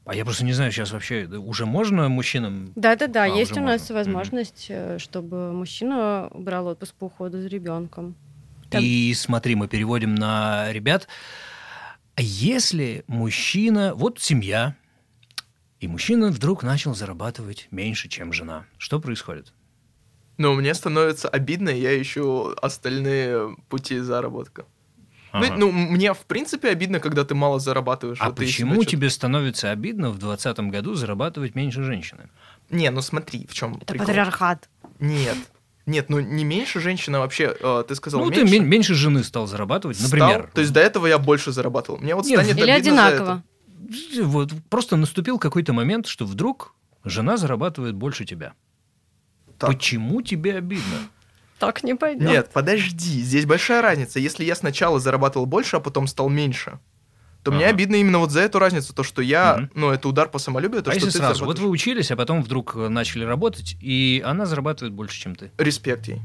А я просто не знаю, сейчас вообще уже можно мужчинам... Да-да-да, А, есть у нас можно. возможность, э, чтобы мужчина брал отпуск по уходу за ребенком. Там- И смотри, мы переводим на ребят. А Если мужчина, вот семья, и мужчина вдруг начал зарабатывать меньше, чем жена, что происходит? Но мне становится обидно, и я ищу остальные пути заработка. Ну, Ага. Ну, мне, в принципе, обидно, когда ты мало зарабатываешь. а вот почему тебе становится обидно в 2020 году зарабатывать меньше женщины? Не, ну смотри, в чем Это патриархат. Нет. Нет, ну не меньше женщина вообще, э, ты сказал ну, меньше. ты мен- меньше жены стал зарабатывать, Стал? например. То есть до этого я больше зарабатывал. Мне вот Нет, станет Или обидно за одинаково. это. Вот просто наступил какой-то момент, что вдруг жена зарабатывает больше тебя. Так. Почему тебе обидно? Так не пойдет. Нет, подожди, здесь большая разница. Если я сначала зарабатывал больше, а потом стал меньше, то мне Ага. обидно именно вот за эту разницу, то, что я, Мгм. ну, это удар по самолюбию, то, а что если ты сразу? Вот вы учились, а потом вдруг э, начали работать, и она зарабатывает больше, чем ты. Респект ей.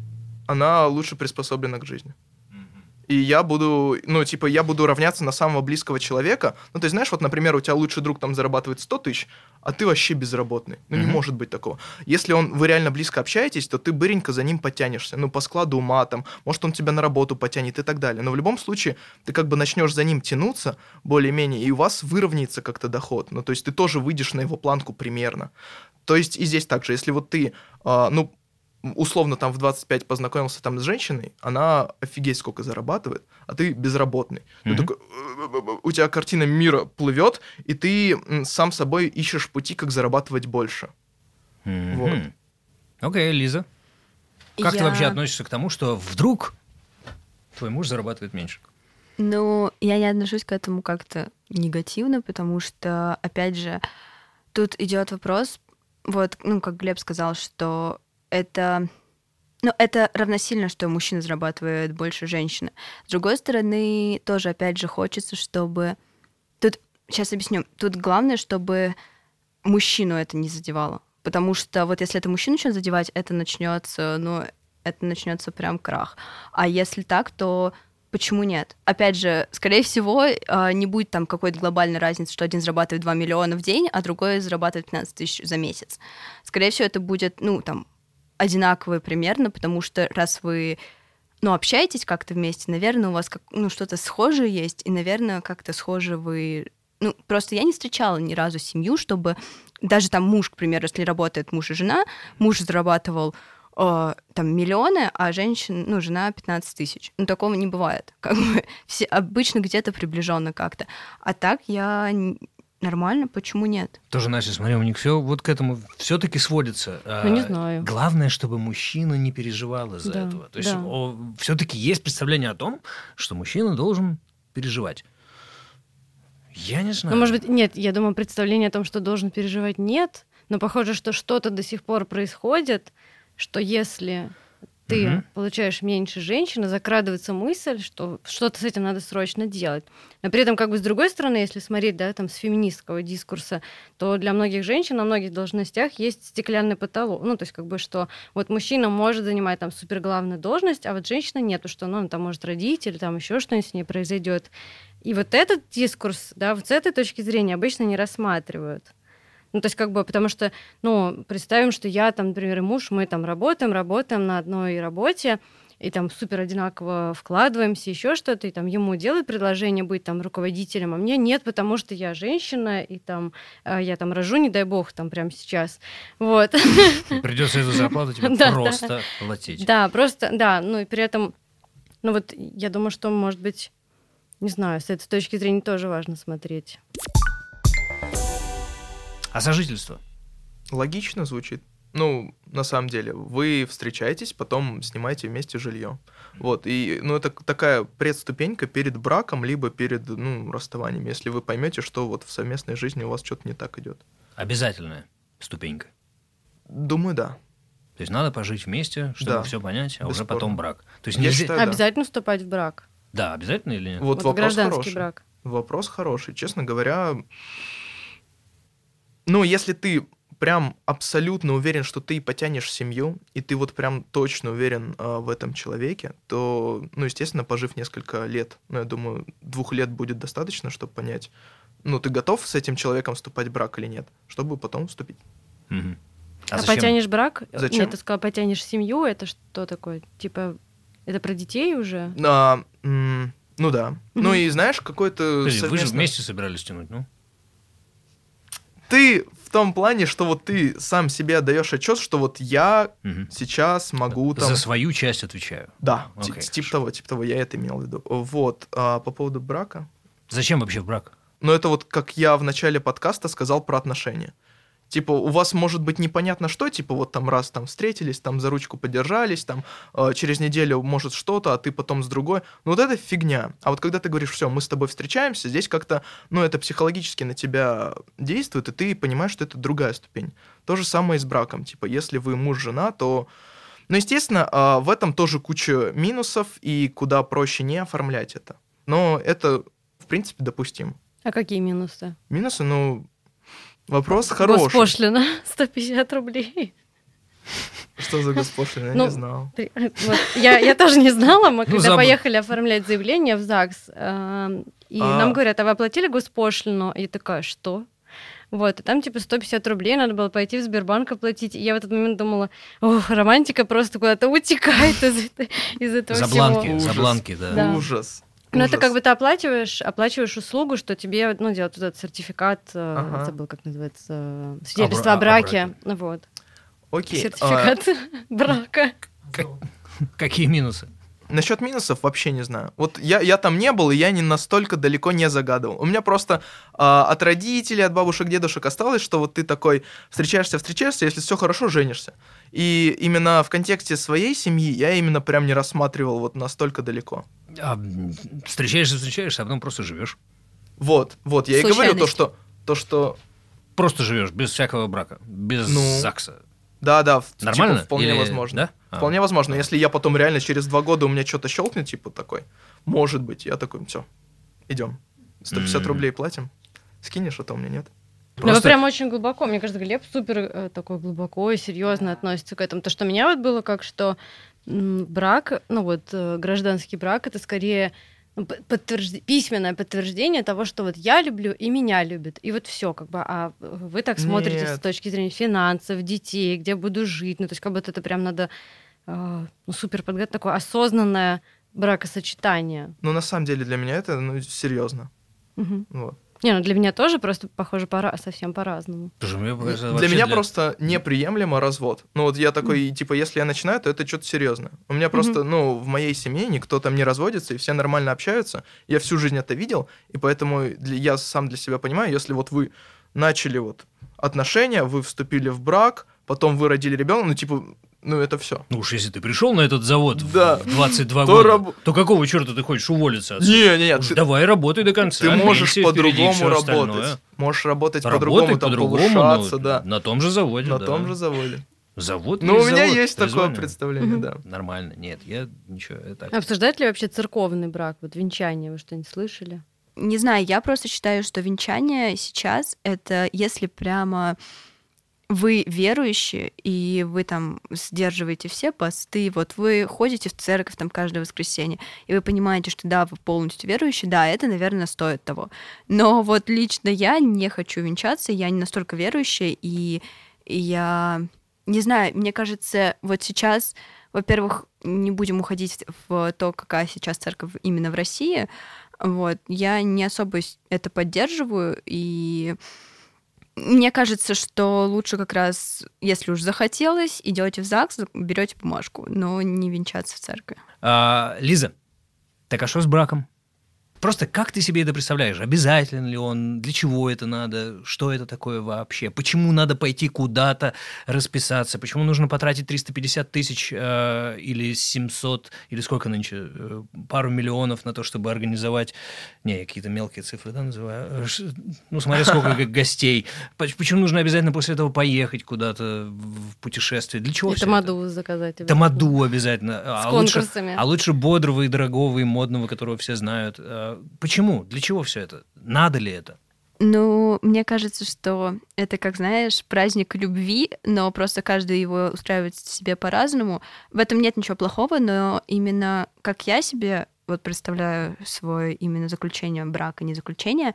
Она лучше приспособлена к жизни. И я буду, ну, типа, я буду равняться на самого близкого человека. Ну, ты знаешь, вот, например, у тебя лучший друг там зарабатывает 100 тысяч, а ты вообще безработный. Ну, не Мгм. может быть такого. Если он, вы реально близко общаетесь, то ты быренько за ним потянешься. Ну, по складу ума, там, может, он тебя на работу потянет и так далее. Но в любом случае, ты как бы начнешь за ним тянуться более-менее, и у вас выровняется как-то доход. Ну, то есть ты тоже выйдешь на его планку примерно. То есть и здесь также, если вот ты, а, ну, условно там в 25 познакомился там с женщиной, она офигеть сколько зарабатывает, а ты безработный. Ты Мгм. такой, «Э, у тебя картина мира плывет, и ты сам собой ищешь пути, как зарабатывать больше. Мгм. Вот. Окей, Лиза. Как ты Я- вообще относишься к тому, что вдруг твой муж зарабатывает меньше? Ну, я не отношусь к этому как-то негативно, потому что, опять же, тут идет вопрос, вот, ну, как Глеб сказал, что это, ну, это равносильно, что мужчина зарабатывает больше женщины. С другой стороны, тоже, опять же, хочется, чтобы... Тут, сейчас объясню, тут главное, чтобы мужчину это не задевало. Потому что вот если это мужчину начнет задевать, это начнется, ну, это начнется прям крах. А если так, то почему нет? Опять же, скорее всего, а, не будет там какой-то глобальной разницы, что один зарабатывает 2 миллиона в день, а другой зарабатывает 15 тысяч за месяц. Скорее всего, это будет, ну, там, одинаковые примерно, потому что раз вы ну, общаетесь как-то вместе, наверное, у вас как, ну, что-то схожее есть, и, наверное, как-то схоже вы... Ну, просто я не встречала ни разу семью, чтобы даже там муж, к примеру, если работает муж и жена, муж зарабатывал э, там миллионы, а женщина, ну, жена 15 тысяч. Ну, такого не бывает. *laughs* Как бы все обычно где-то приближенно как-то. А так я нормально, почему нет? Тоже, Настя, смотри, у них все вот к этому все-таки сводится. Ну, не знаю. Главное, чтобы мужчина не переживал из-за Да, этого. То есть да. все-таки есть представление о том, что мужчина должен переживать. Я не знаю. Ну, может быть, нет, я думаю, представление о том, что должен переживать, нет, но похоже, что что-то до сих пор происходит, что если ты Мгм. получаешь меньше женщины, закрадывается мысль, что что-то с этим надо срочно делать. Но при этом, как бы с другой стороны, если смотреть, да, там, с феминистского дискурса, то для многих женщин на многих должностях есть стеклянный потолок. Ну, то есть, как бы, что вот мужчина может занимать там супер главную должность, а вот женщина нет, потому что ну, он там может родить или там еще что-нибудь с ней произойдет. И вот этот дискурс, да, вот с этой точки зрения обычно не рассматривают. Ну, то есть, как бы, потому что, ну, представим, что я, там, например, и муж, мы там работаем, работаем на одной работе, и там супер одинаково вкладываемся, еще что-то, и там ему делают предложение быть там руководителем, а мне нет, потому что я женщина, и там э, я там рожу, не дай бог, там прямо сейчас. Вот. Придется эту зарплату тебе *laughs* Да, да. просто платить. Да, просто, да, ну и при этом, ну вот я думаю, что, может быть, не знаю, с этой точки зрения тоже важно смотреть. А сожительство? Логично звучит. Ну, на самом деле, вы встречаетесь, потом снимаете вместе жилье. Вот, и, ну, это такая предступенька перед браком, либо перед, ну, расставанием, если вы поймете, что вот в совместной жизни у вас что-то не так идет. Обязательная ступенька. Думаю, да. То есть надо пожить вместе, чтобы Да. все понять, а уже Бесспорно. потом брак. То есть Я нельзя... считаю, да. Обязательно вступать в брак. Да, обязательно или нет? Вот, Вот вопрос гражданский хороший. брак. Вопрос хороший. Честно говоря, ну, если ты прям абсолютно уверен, что ты потянешь семью, и ты вот прям точно уверен а, в этом человеке, то, ну, естественно, пожив несколько лет, ну, я думаю, двух лет будет достаточно, чтобы понять, ну, ты готов с этим человеком вступать в брак или нет, чтобы потом вступить. Мгм. А, зачем? потянешь брак? Зачем? Нет, ты сказал, потянешь семью, это что такое? Типа, это про детей уже? А, м, ну да. Ну и знаешь, какой-то Подожди, вы же вместе собирались тянуть, ну? Ты в том плане, что вот ты сам себе отдаешь отчет, что вот я сейчас могу там... За свою часть отвечаю. Да, Окей, ти- типа хорошо. того, типа того, я это имел в виду. Вот, а по поводу брака. Зачем вообще брак? Но это вот как я в начале подкаста сказал про отношения. Типа, у вас может быть непонятно что, типа, вот там раз там встретились, там за ручку подержались, там э, через неделю может что-то, а ты потом с другой. Ну вот это фигня. А вот когда ты говоришь, все, мы с тобой встречаемся, здесь как-то, ну это психологически на тебя действует, и ты понимаешь, что это другая ступень. То же самое и с браком. Типа, если вы муж-жена, то ну, естественно, а, в этом тоже куча минусов, и куда проще не оформлять это. Но это, в принципе, допустимо. А какие минусы? Минусы, ну, вопрос хороший. Госпошлина *laughs* 150 рублей. Что за госпошлина, я Ну, не знал. При- Вот, я, я тоже не знала, мы Ну, когда забыл. поехали оформлять заявление в ЗАГС, эм, и А. нам говорят, а вы оплатили госпошлину? И я такая, что? Вот, и там типа 150 рублей надо было пойти в Сбербанк оплатить. И я в этот момент думала, ох, романтика просто куда-то утекает из, из этого За всего. бланки, за Ужас. бланки, да. Да. Ужас. Ну, это как бы ты оплачиваешь, оплачиваешь услугу, что тебе, ну, делают этот сертификат, э, Ага. забыл, как называется, э, свидетельство О о бра- о браке. Вот. Окей. Сертификат *laughs* брака. Как- Какие минусы? насчет минусов вообще не знаю. Вот я, я там не был, и я не настолько далеко не загадывал. У меня просто а, от родителей, от бабушек, дедушек осталось, что вот ты такой встречаешься, встречаешься, если все хорошо, женишься. И именно в контексте своей семьи я именно прям не рассматривал вот настолько далеко. А, встречаешься, встречаешься, а потом просто живешь. Вот, вот, я и говорю то, что то, что Просто живешь, без всякого брака, без Ну, ЗАГСа. Да, да, в- Нормально? типа, вполне Или- возможно. да? А. Вполне возможно. Если я потом реально через два года у меня что-то щелкнет, типа такой, может быть, я такой, все, идем. 150 М. рублей платим. Скинешь, а то у меня нет. Ну, вы Просто- прям очень глубоко. Мне кажется, Глеб супер э, такой глубоко и серьезно относится к этому. То, что меня вот было как, что брак, ну вот э, гражданский брак, это скорее ну, подтвержд- письменное подтверждение того, что вот я люблю и меня любят. И вот все, как бы, а вы так смотрите с Нет. точки зрения финансов, детей, где буду жить. Ну, то есть, как будто это прям надо э, ну, супер подготовить, такое осознанное бракосочетание. Ну, на самом деле, для меня это, ну, серьезно. Мгм. Вот. Не, ну для меня тоже просто, похоже, пора, совсем по-разному. Для меня просто неприемлемо развод. Ну вот я такой, типа, если я начинаю, то это что-то серьезное. У меня просто, ну, в моей семье никто там не разводится, и все нормально общаются. Я всю жизнь это видел, и поэтому для- я сам для себя понимаю, если вот вы начали вот отношения, вы вступили в брак, потом вы родили ребенка, ну, типа, ну, это все. Ну уж если ты пришел на этот завод в- Да. в 22 То года, раб- то какого черта ты хочешь уволиться отсюда? Не, не, Уж ты, давай работай до конца. ты можешь впереди и по-другому работать. остальное. Можешь работать по-другому, там по-другому, повышаться, ну, да. На том же заводе, На да. том же заводе. Завод Ну, у меня завод, есть такое призвание. представление, да. Нормально. Нет, я ничего, я так. Обсуждают ли вообще церковный брак, вот венчание, вы что-нибудь слышали? Не знаю, я просто считаю, что венчание сейчас это если прямо вы верующие, и вы там сдерживаете все посты, вот вы ходите в церковь там каждое воскресенье, и вы понимаете, что да, вы полностью верующие, да, это, наверное, стоит того. Но вот лично я не хочу венчаться, я не настолько верующая, и я не знаю, мне кажется, вот сейчас, во-первых, не будем уходить в то, какая сейчас церковь именно в России, вот, я не особо это поддерживаю, и мне кажется, что лучше как раз, если уж захотелось, идете в ЗАГС, берете бумажку, но не венчаться в церкви. А, Лиза, так а что с браком? Просто как ты себе это представляешь? Обязателен ли он? Для чего это надо? Что это такое вообще? Почему надо пойти куда-то расписаться? Почему нужно потратить 350 тысяч э, или 700, или сколько нынче? э, пару миллионов на то, чтобы организовать... Не, какие-то мелкие цифры, да, называю? Э, Ну, смотря сколько гостей. Поч- Почему нужно обязательно после этого поехать куда-то в путешествие? Для чего И всё это? тамаду заказать. Тамаду обязательно. С а лучше, конкурсами. а лучше бодрого и дорогого и модного, которого все знают. А Почему? Для чего все это? Надо ли это? Ну, мне кажется, что это, как знаешь, праздник любви, но просто каждый его устраивает себе по-разному. В этом нет ничего плохого, но именно как я себе вот представляю свое именно заключение брака, не заключение,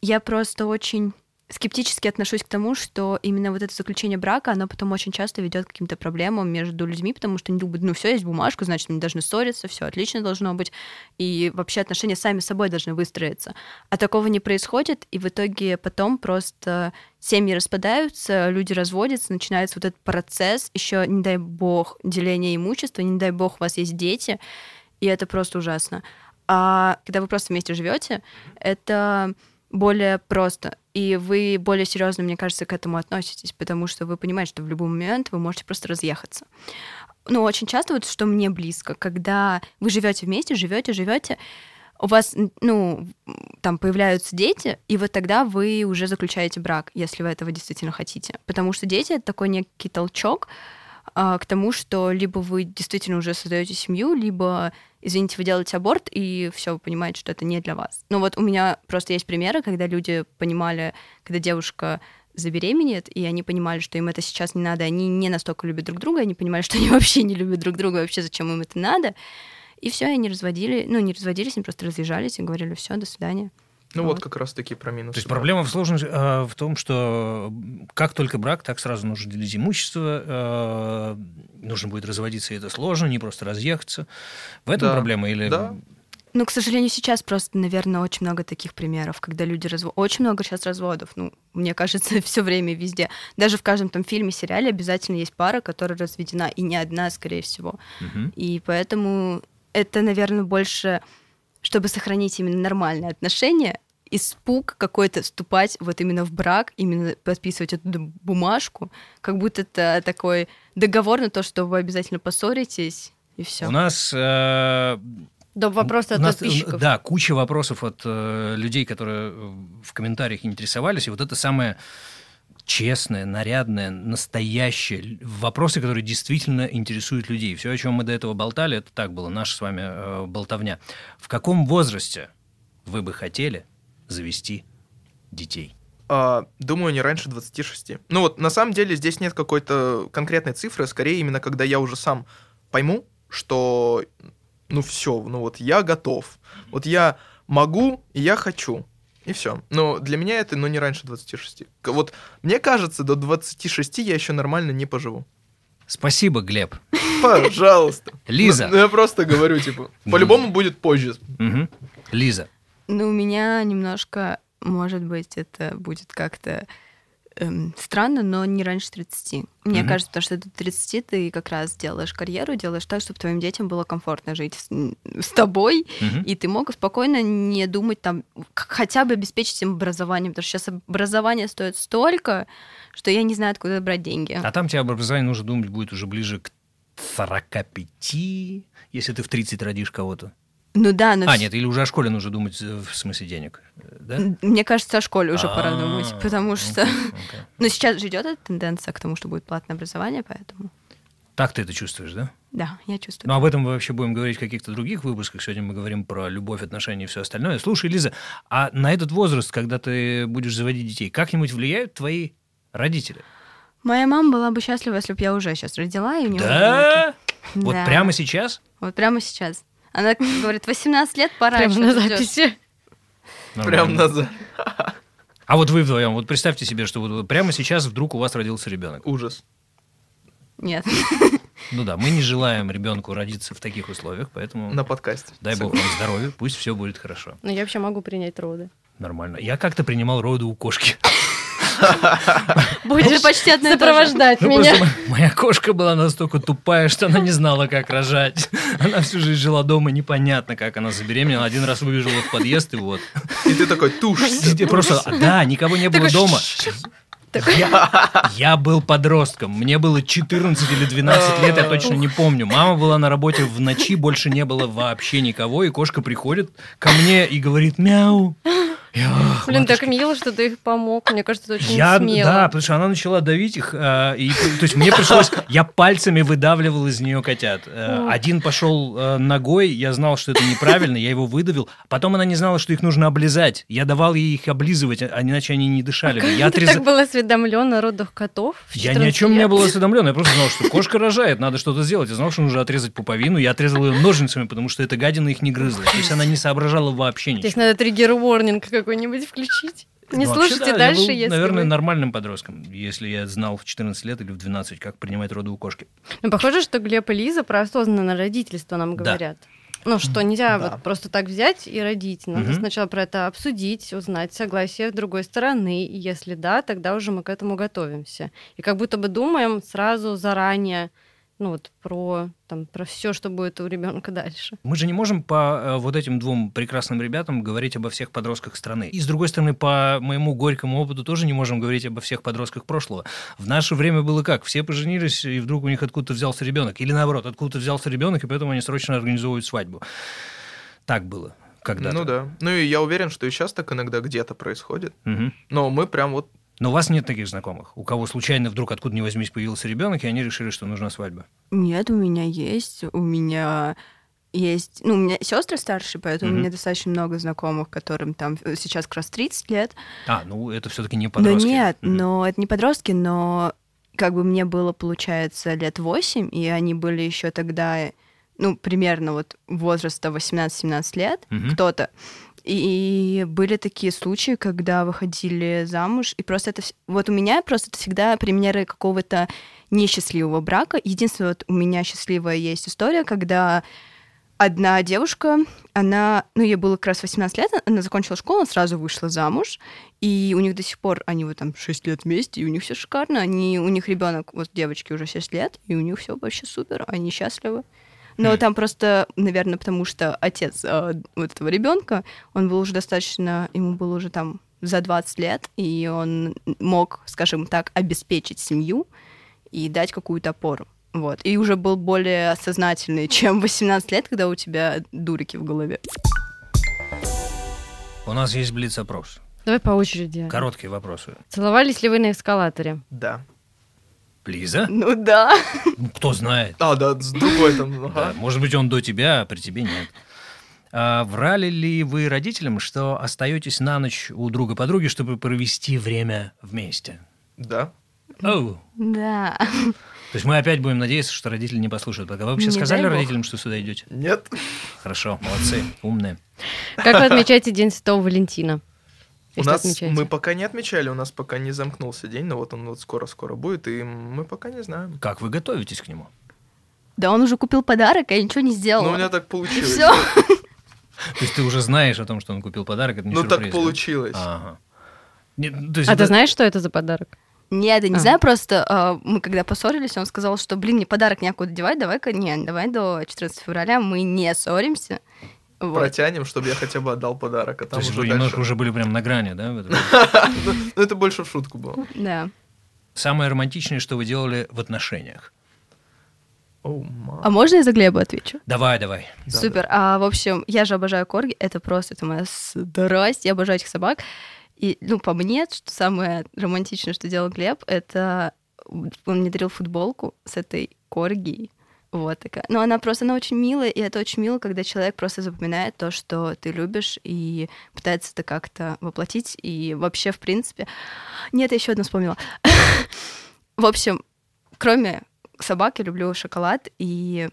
я просто очень скептически отношусь к тому, что именно вот это заключение брака, оно потом очень часто ведет к каким-то проблемам между людьми, потому что они думают, ну все, есть бумажка, значит, мы должны ссориться, все отлично должно быть, и вообще отношения сами собой должны выстроиться. А такого не происходит, и в итоге потом просто семьи распадаются, люди разводятся, начинается вот этот процесс, еще, не дай бог, деление имущества, не дай бог, у вас есть дети, и это просто ужасно. А когда вы просто вместе живете, это более просто, и вы более серьезно, мне кажется, к этому относитесь, потому что вы понимаете, что в любой момент вы можете просто разъехаться. Ну, очень часто вот что мне близко, когда вы живете вместе, живете, живете, у вас, ну, там появляются дети, и вот тогда вы уже заключаете брак, если вы этого действительно хотите. Потому что дети это такой некий толчок а, к тому, что либо вы действительно уже создаете семью, либо, извините, вы делаете аборт, и все, вы понимаете, что это не для вас. Ну вот у меня просто есть примеры, когда люди понимали, когда девушка забеременеет, и они понимали, что им это сейчас не надо, они не настолько любят друг друга, они понимали, что они *laughs* вообще не любят друг друга, вообще зачем им это надо. И все, они разводили, ну, не разводились, они просто разъезжались и говорили, все, до свидания. Ну Вот. вот как раз таки про минусы. То есть да. проблема в сложности э, в том, что как только брак, так сразу нужно делить имущество, э, нужно будет разводиться, и это сложно, не просто разъехаться. В этом Да. проблема или... Да. Ну, к сожалению, сейчас просто, наверное, очень много таких примеров, когда люди разводят. Очень много сейчас разводов. Ну, мне кажется, *laughs* все время везде. Даже в каждом там фильме, сериале обязательно есть пара, которая разведена, и не одна, скорее всего. Мгм. И поэтому это, наверное, больше, чтобы сохранить именно нормальные отношения, испуг какой-то вступать вот именно в брак, именно подписывать эту бумажку, как будто это такой договор на то, что вы обязательно поссоритесь, и все. У нас... э, Да, вопросы от нас, подписчиков. Да, куча вопросов от э, людей, которые э, в комментариях интересовались. И вот это самое честное, нарядное, настоящее. Вопросы, которые действительно интересуют людей. Все, о чем мы до этого болтали, это так было, наша с вами э, болтовня. В каком возрасте вы бы хотели завести детей? А, думаю, не раньше 26. Ну вот, на самом деле, здесь нет какой-то конкретной цифры, скорее именно когда я уже сам пойму, что, ну все, ну вот я готов. Вот я могу, и я хочу. И все. Но для меня это, ну, не раньше 26. К- Вот мне кажется, до 26 я еще нормально не поживу. Спасибо, Глеб. Пожалуйста. Лиза. Ну, я просто говорю, типа, по-любому будет позже. Лиза. Ну, у меня немножко, может быть, это будет как-то эм, странно, но не раньше 30. Мне Мгм. кажется, потому что до 30 ты как раз делаешь карьеру, делаешь так, чтобы твоим детям было комфортно жить с, с тобой, Мгм. и ты мог спокойно не думать там, хотя бы обеспечить им образованием, потому что сейчас образование стоит столько, что я не знаю, откуда брать деньги. А там тебе об образовании нужно думать будет уже ближе к 45, если ты в 30 родишь кого-то. Ну да, но А, вс- нет, или уже о школе нужно думать э, в смысле денег, да? мне кажется, о школе уже пора А, думать, потому что... окей. *laughs* Ну, сейчас же идет эта тенденция к тому, что будет платное образование, поэтому... Так ты это чувствуешь, да? Да, я чувствую. Но об этом мы вообще будем говорить в каких-то других выпусках. Сегодня мы говорим про любовь, отношения и все остальное. Слушай, Лиза, а на этот возраст, когда ты будешь заводить детей, как-нибудь влияют твои родители? Моя мама была бы счастлива, если бы я уже сейчас родила, и у нее Да? Вот Да. прямо сейчас? Вот прямо сейчас. Она говорит, 18 лет, пора Прямо на ты ждёшь». записи. Прям Нормально. назад. А вот вы вдвоем, вот представьте себе, что вот прямо сейчас вдруг у вас родился ребенок. Ужас. Нет. Ну да, мы не желаем ребенку родиться в таких условиях, поэтому На подкасте. дай бог вам здоровья, пусть все будет хорошо. Но я вообще могу принять роды. Нормально. Я как-то принимал роды у кошки. *laughs* Будешь почти одно и то же. сопровождать Ну, меня. моя кошка была настолько тупая, что она не знала, как рожать. *laughs* Она всю жизнь жила дома, непонятно, как она забеременела. Один раз выбежала в подъезд, и вот. И ты такой. Где Просто, да, никого не было дома. Я, я был подростком. Мне было 14 или 12 лет, я точно не помню. Мама была на работе в ночи, больше не было вообще никого, и кошка приходит ко мне и говорит «мяу». Я, «Ах, Блин, так матушки». мило, что ты их помог. Мне кажется, это очень Я, смело. да, потому что она начала давить их, а, и, то есть мне пришлось, я пальцами выдавливал из нее котят. Э, Один пошел э, ногой, я знал, что это неправильно, я его выдавил. Потом она не знала, что их нужно облизать. Я давал ей их облизывать, а иначе они не дышали. бы. Я Ты отрезал. так был осведомлен о родах котов? Я ни о 14 чем не лет? был осведомлен. Я просто знал, что кошка рожает, надо что-то сделать. Я знал, что нужно отрезать пуповину. Я отрезал ее ножницами, потому что эта гадина их не грызла. То есть она не соображала вообще ничего. Здесь надо триггер-ворнинг какой-нибудь включить. Не Ну, слушайте да, дальше, я был, если наверное, вы- нормальным подростком, если я знал в 14 лет или в 12, как принимать роды у кошки. Ну, похоже, что Глеб и Лиза про осознанное родительство нам Да. говорят. Ну, что нельзя Да. вот просто так взять и родить. Надо Мгм. сначала про это обсудить, узнать согласие другой стороны. И если да, тогда уже мы к этому готовимся. И как будто бы думаем сразу заранее, ну вот про, там, про все, что будет у ребенка дальше. Мы же не можем по э, вот этим двум прекрасным ребятам говорить обо всех подростках страны. И, с другой стороны, по моему горькому опыту тоже не можем говорить обо всех подростках прошлого. В наше время было как? Все поженились, и вдруг у них откуда-то взялся ребенок. Или наоборот, откуда-то взялся ребенок, и поэтому они срочно организовывают свадьбу. Так было когда-то. Ну да. Ну и я уверен, что и сейчас так иногда где-то происходит. Мгм. Но мы прям вот Но у вас нет таких знакомых, у кого случайно вдруг откуда ни возьмись появился ребенок, и они решили, что нужна свадьба. Нет, у меня есть. У меня есть... Ну, у меня сестры старшие, поэтому Мгм. у меня достаточно много знакомых, которым там э, сейчас как раз 30 лет. А, ну это все-таки не подростки. нет, Мгм. но это не подростки, но как бы мне было, получается, лет 8, и они были еще тогда, ну, примерно вот возраста 18-17 лет, Мгм. кто-то. И были такие случаи, когда выходили замуж, и просто это... Вот у меня просто это всегда примеры какого-то несчастливого брака. Единственное, вот у меня счастливая есть история, когда одна девушка, она, ну, ей было как раз 18 лет, она закончила школу, она сразу вышла замуж, и у них до сих пор, они вот там 6 лет вместе, и у них все шикарно, они, у них ребенок, вот девочки уже 6 лет, и у них все вообще супер, они счастливы. Но там просто, наверное, потому что отец э, вот этого ребенка, он был уже достаточно, ему было уже там за 20 лет, и он мог, скажем так, обеспечить семью и дать какую-то опору. Вот. И уже был более сознательный, *laughs* чем 18 лет, когда у тебя дурики в голове. У нас есть блиц-опрос. Давай по очереди. Короткие вопросы. Целовались ли вы на эскалаторе? да. Лиза? Ну да. Ну, кто знает. А, да, с другой там. Да, ага. может быть, он до тебя, а при тебе нет. А врали ли вы родителям, что остаетесь на ночь у друга подруги, чтобы провести время вместе? Да. Оу. Да. То есть мы опять будем надеяться, что родители не послушают. Пока вы вообще Не сказали родителям, что сюда идете? Нет. Хорошо, молодцы, умные. Как вы отмечаете День Святого Валентина? У нас отмечаете. мы пока не отмечали, у нас пока не замкнулся день, но вот он вот скоро-скоро будет, и мы пока не знаем. Как вы готовитесь к нему? Да он уже купил подарок, а я ничего не сделала. Ну, у меня так получилось. Все. То есть ты уже знаешь о том, что он купил подарок, это не Ну, сюрприз, так да? получилось. Ага. Ну, то есть А это- ты знаешь, что это за подарок? Нет, я не А. знаю, просто а, мы когда поссорились, он сказал, что, блин, мне подарок некуда девать, давай-ка, не, давай до 14 февраля мы не ссоримся. Вот. Протянем, чтобы я хотя бы отдал подарок, а То там есть уже вы дальше. немножко уже были прям на грани, да? *laughs* Ну, это больше в шутку было. Да. Самое романтичное, что вы делали в отношениях? А можно я за Глеба отвечу? Давай, давай. Да, Супер. А, в общем, я же обожаю корги. Это просто это моя страсть. Я обожаю этих собак. И, ну, по мне, что самое романтичное, что делал Глеб, это он мне дарил футболку с этой коргией. Вот такая. Но она просто, она очень милая, и это очень мило, когда человек просто запоминает то, что ты любишь, и пытается это как-то воплотить. И вообще, в принципе... Нет, я еще одно вспомнила. *laughs* В общем, кроме собак, я люблю шоколад, и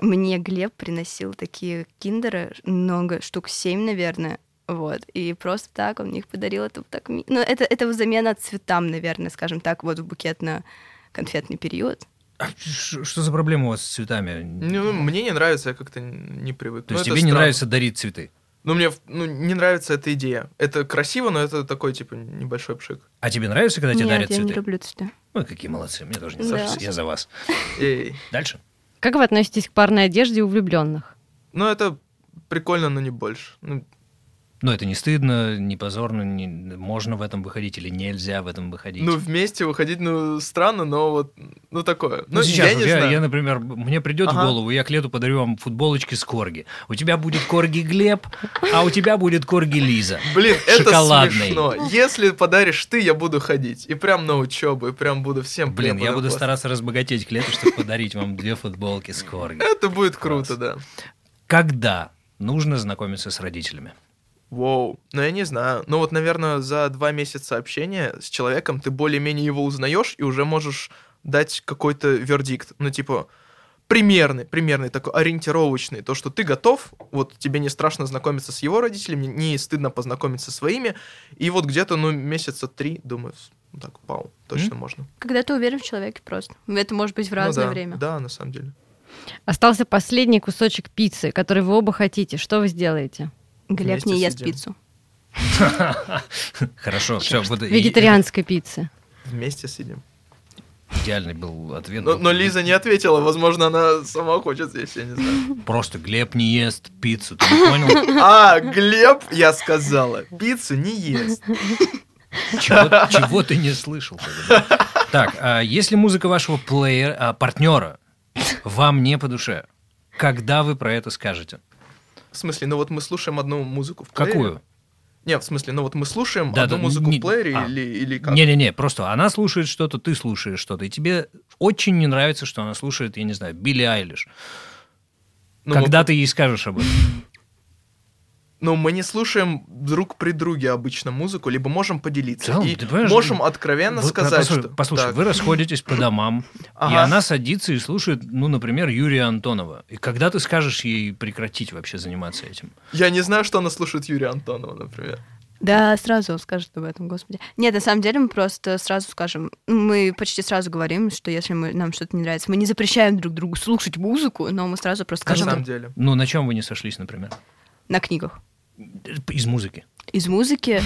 мне Глеб приносил такие киндеры, много, штук семь, наверное, вот, и просто так он мне их подарил, это так... ми- Ну, это, это замена цветам, наверное, скажем так, вот в букетно-конфетный период. А что за проблема у вас с цветами? Ну, мне не нравится, я как-то не привык. То Ну, есть тебе не нравится дарить цветы? Ну, мне ну, не нравится эта идея. Это красиво, но это такой, типа, небольшой пшик. А тебе нравится, когда тебе Нет, дарят я не цветы? люблю цветы. Ой, какие молодцы, мне тоже не Да. нравится, я за вас. Эй. Дальше. Как вы относитесь к парной одежде у влюбленных? Ну, это прикольно, но не больше. Ну, Но это не стыдно, не позорно, не- можно в этом выходить или нельзя в этом выходить. ну, вместе выходить, ну, странно, но вот, ну, такое. Ну, Ну, сейчас я не я, знаю. я, например, мне придет в Ага. голову, я к лету подарю вам футболочки с корги. У тебя будет корги Глеб, а у тебя будет корги Лиза. Блин, это смешно. Если подаришь ты, я буду ходить. И прям на учебу, и прям буду всем Блин, я буду стараться разбогатеть к лету, чтобы подарить вам две футболки с корги. Это будет круто, да. Когда нужно знакомиться с родителями? Воу. Ну, я не знаю. Ну, вот, наверное, за два месяца общения с человеком ты более-менее его узнаешь и уже можешь дать какой-то вердикт. Ну, типа, примерный, примерный, такой ориентировочный. То, что ты готов, вот тебе не страшно знакомиться с его родителями, не стыдно познакомиться со своими. И вот где-то, ну, месяца три, думаю, ну, так, пау, точно можно. Когда ты уверен в человеке просто. Это может быть в разное ну, да, время. Да, на самом деле. Остался последний кусочек пиццы, который вы оба хотите. Что вы сделаете? Глеб не ест сидим. пиццу. *laughs* Хорошо, все. Вегетарианской пиццы. Вместе сидим. Идеальный был ответ. Но, но Лиза не ответила, возможно, она сама хочет здесь, я не знаю. Просто Глеб не ест пиццу, ты не понял? *laughs* А, Глеб, я сказала, пиццу не ест. Чего, чего ты не слышал? тогда? Так, а если музыка вашего плеера, а, партнера вам не по душе, когда вы про это скажете? В смысле, ну вот мы слушаем одну музыку в плеере. Какую? Не, в смысле, ну вот мы слушаем Да, одну да, музыку не- в плеере а. или, или как? Не-не-не, просто она слушает что-то, ты слушаешь что-то, и тебе очень не нравится, что она слушает, я не знаю, Билли Айлиш. Ну, мы- Когда ты ей скажешь об этом? *laughs* Ну, мы не слушаем друг при друге обычно музыку, либо можем поделиться. Целом, и ты понимаешь, можем откровенно Вы- сказать, послушай, что... Послушай, Так. вы расходитесь по домам, и Ага. она садится и слушает, ну, например, Юрия Антонова. И когда ты скажешь ей прекратить вообще заниматься этим? Я не знаю, что она слушает Юрия Антонова, например. Да, сразу скажет об этом, господи. Нет, на самом деле мы просто сразу скажем, мы почти сразу говорим, что если мы, нам что-то не нравится, мы не запрещаем друг другу слушать музыку, но мы сразу просто На скажем самом деле. Ну, на чем вы не сошлись, например? на книгах. Из музыки. Из музыки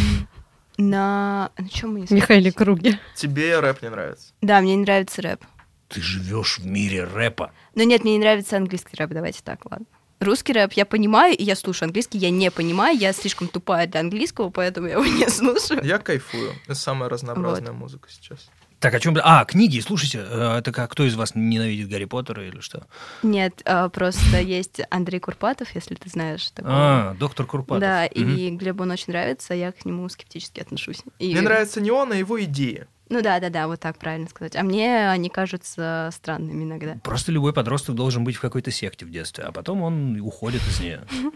на... На чем мы не Михаиле? Круге. Тебе рэп не нравится. Да, мне не нравится рэп. Ты живешь в мире рэпа. Но нет, мне не нравится английский рэп, давайте так, ладно. Русский рэп я понимаю, и я слушаю английский, я не понимаю, я слишком тупая для английского, поэтому я его не *laughs* слушаю. Я кайфую. Это самая разнообразная музыка сейчас. Так, о чем... А, книги, слушайте, э, это как, кто из вас ненавидит Гарри Поттера или что? Нет, а, просто есть Андрей Курпатов, если ты знаешь такого. А, доктор Курпатов. Да, Мгм. и Глебу он очень нравится, я к нему скептически отношусь. И- Мне нравится не он, а его идеи. Ну да, да, да, вот так правильно сказать. А мне они кажутся странными иногда. Просто любой подросток должен быть в какой-то секте в детстве, а потом он уходит из нее. *laughs*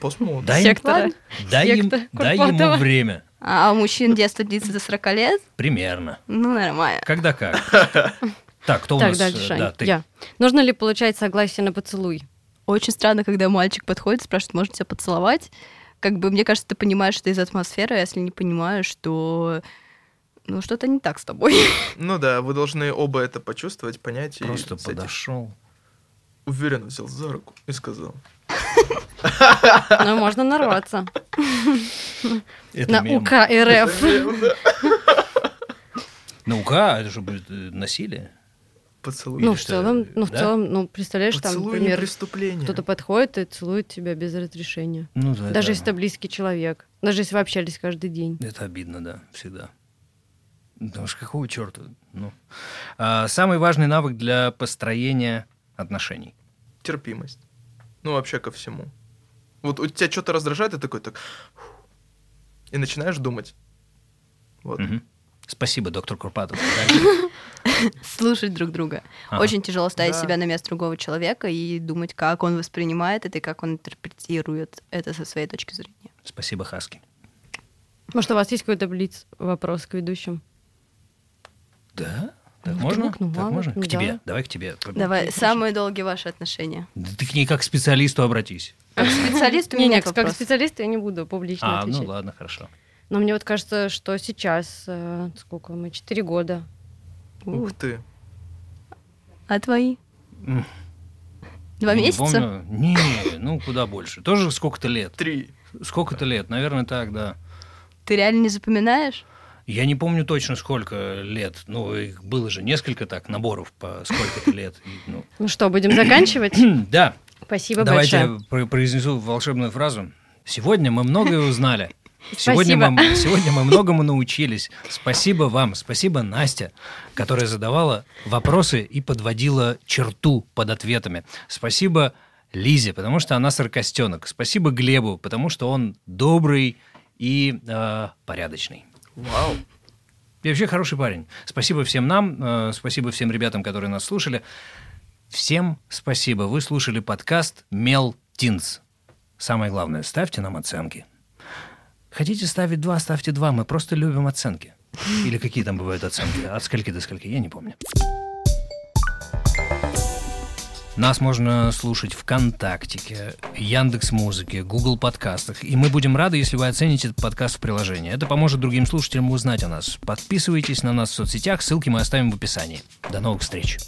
Посмотрим. Дай, Сектора. дай, им- дай ему время. А у мужчин детство длится до 40 лет? Примерно. Ну, нормально. Когда как. *laughs* Так, кто у Так, нас? дальше. Да, ты. Я. Нужно ли получать согласие на поцелуй? Очень странно, когда мальчик подходит, спрашивает, можно тебя поцеловать? Как бы, мне кажется, ты понимаешь, что из атмосферы, а если не понимаешь, то ну, что-то не так с тобой. *laughs* Ну да, вы должны оба это почувствовать, понять и Просто с этим подошел. уверенно взял за руку и сказал. *laughs* Ну, можно нарваться. Это На мем. УК РФ. На УК это же будет э, насилие. Поцелуй. Ну, в целом, ну, в да? целом, ну, представляешь, там, Поцелуй например, преступление. кто-то подходит и целует тебя без разрешения. Ну, да, Даже если это близкий человек. Даже если вы общались каждый день. Это обидно, да, всегда. Потому что какого черта? Ну. А, самый важный навык для построения отношений. Терпимость. Ну, вообще ко всему. Вот у тебя что-то раздражает, и такой так... И начинаешь думать. Вот. Мгм. Спасибо, доктор Курпатов. Слушать друг друга. Ага. Очень тяжело ставить Да. себя на место другого человека и думать, как он воспринимает это и как он интерпретирует это со своей точки зрения. Спасибо, Хаски. Может, у вас есть какой-то блиц вопрос к ведущим? Да? Так Ну, можно? вдруг, ну, так ладно, можно? ну, к тебе. да. Давай к тебе. Давай, самые долгие ваши отношения. Да ты к ней как к специалисту обратись. Как специалист у меня Не, не, нет как специалист я не буду публично А, ну ладно, хорошо. Но мне вот кажется, что сейчас, э, сколько мы, четыре года. Ух ты. А твои? Два месяца? помню. Не, ну куда больше. Тоже сколько-то лет. Три. Сколько-то лет, наверное, так, да. Ты реально не запоминаешь? Я не помню точно, сколько лет. Ну, их было же несколько так наборов по сколько-то лет. И, ну. *clears throat* Ну что, будем заканчивать? *clears throat* Да, Спасибо давайте большое. я про- произнесу волшебную фразу. Сегодня мы многое узнали. *laughs* Сегодня Спасибо. мы, *laughs* сегодня мы многому научились. Спасибо вам, спасибо Настя, которая задавала вопросы и подводила черту под ответами. Спасибо Лизе, потому что она саркастенок. Спасибо Глебу, потому что он добрый и э, порядочный. Вау. И вообще хороший парень. Спасибо всем нам, э, спасибо всем ребятам, которые нас слушали. Всем спасибо. Вы слушали подкаст Мел Тинс. Самое главное, ставьте нам оценки. Хотите ставить два, ставьте два. Мы просто любим оценки. Или какие там бывают оценки? От скольки до скольки? Я не помню. Нас можно слушать ВКонтактике, Яндекс Музыке, Google подкастах. И мы будем рады, если вы оцените этот подкаст в приложении. Это поможет другим слушателям узнать о нас. Подписывайтесь на нас в соцсетях, ссылки мы оставим в описании. До новых встреч.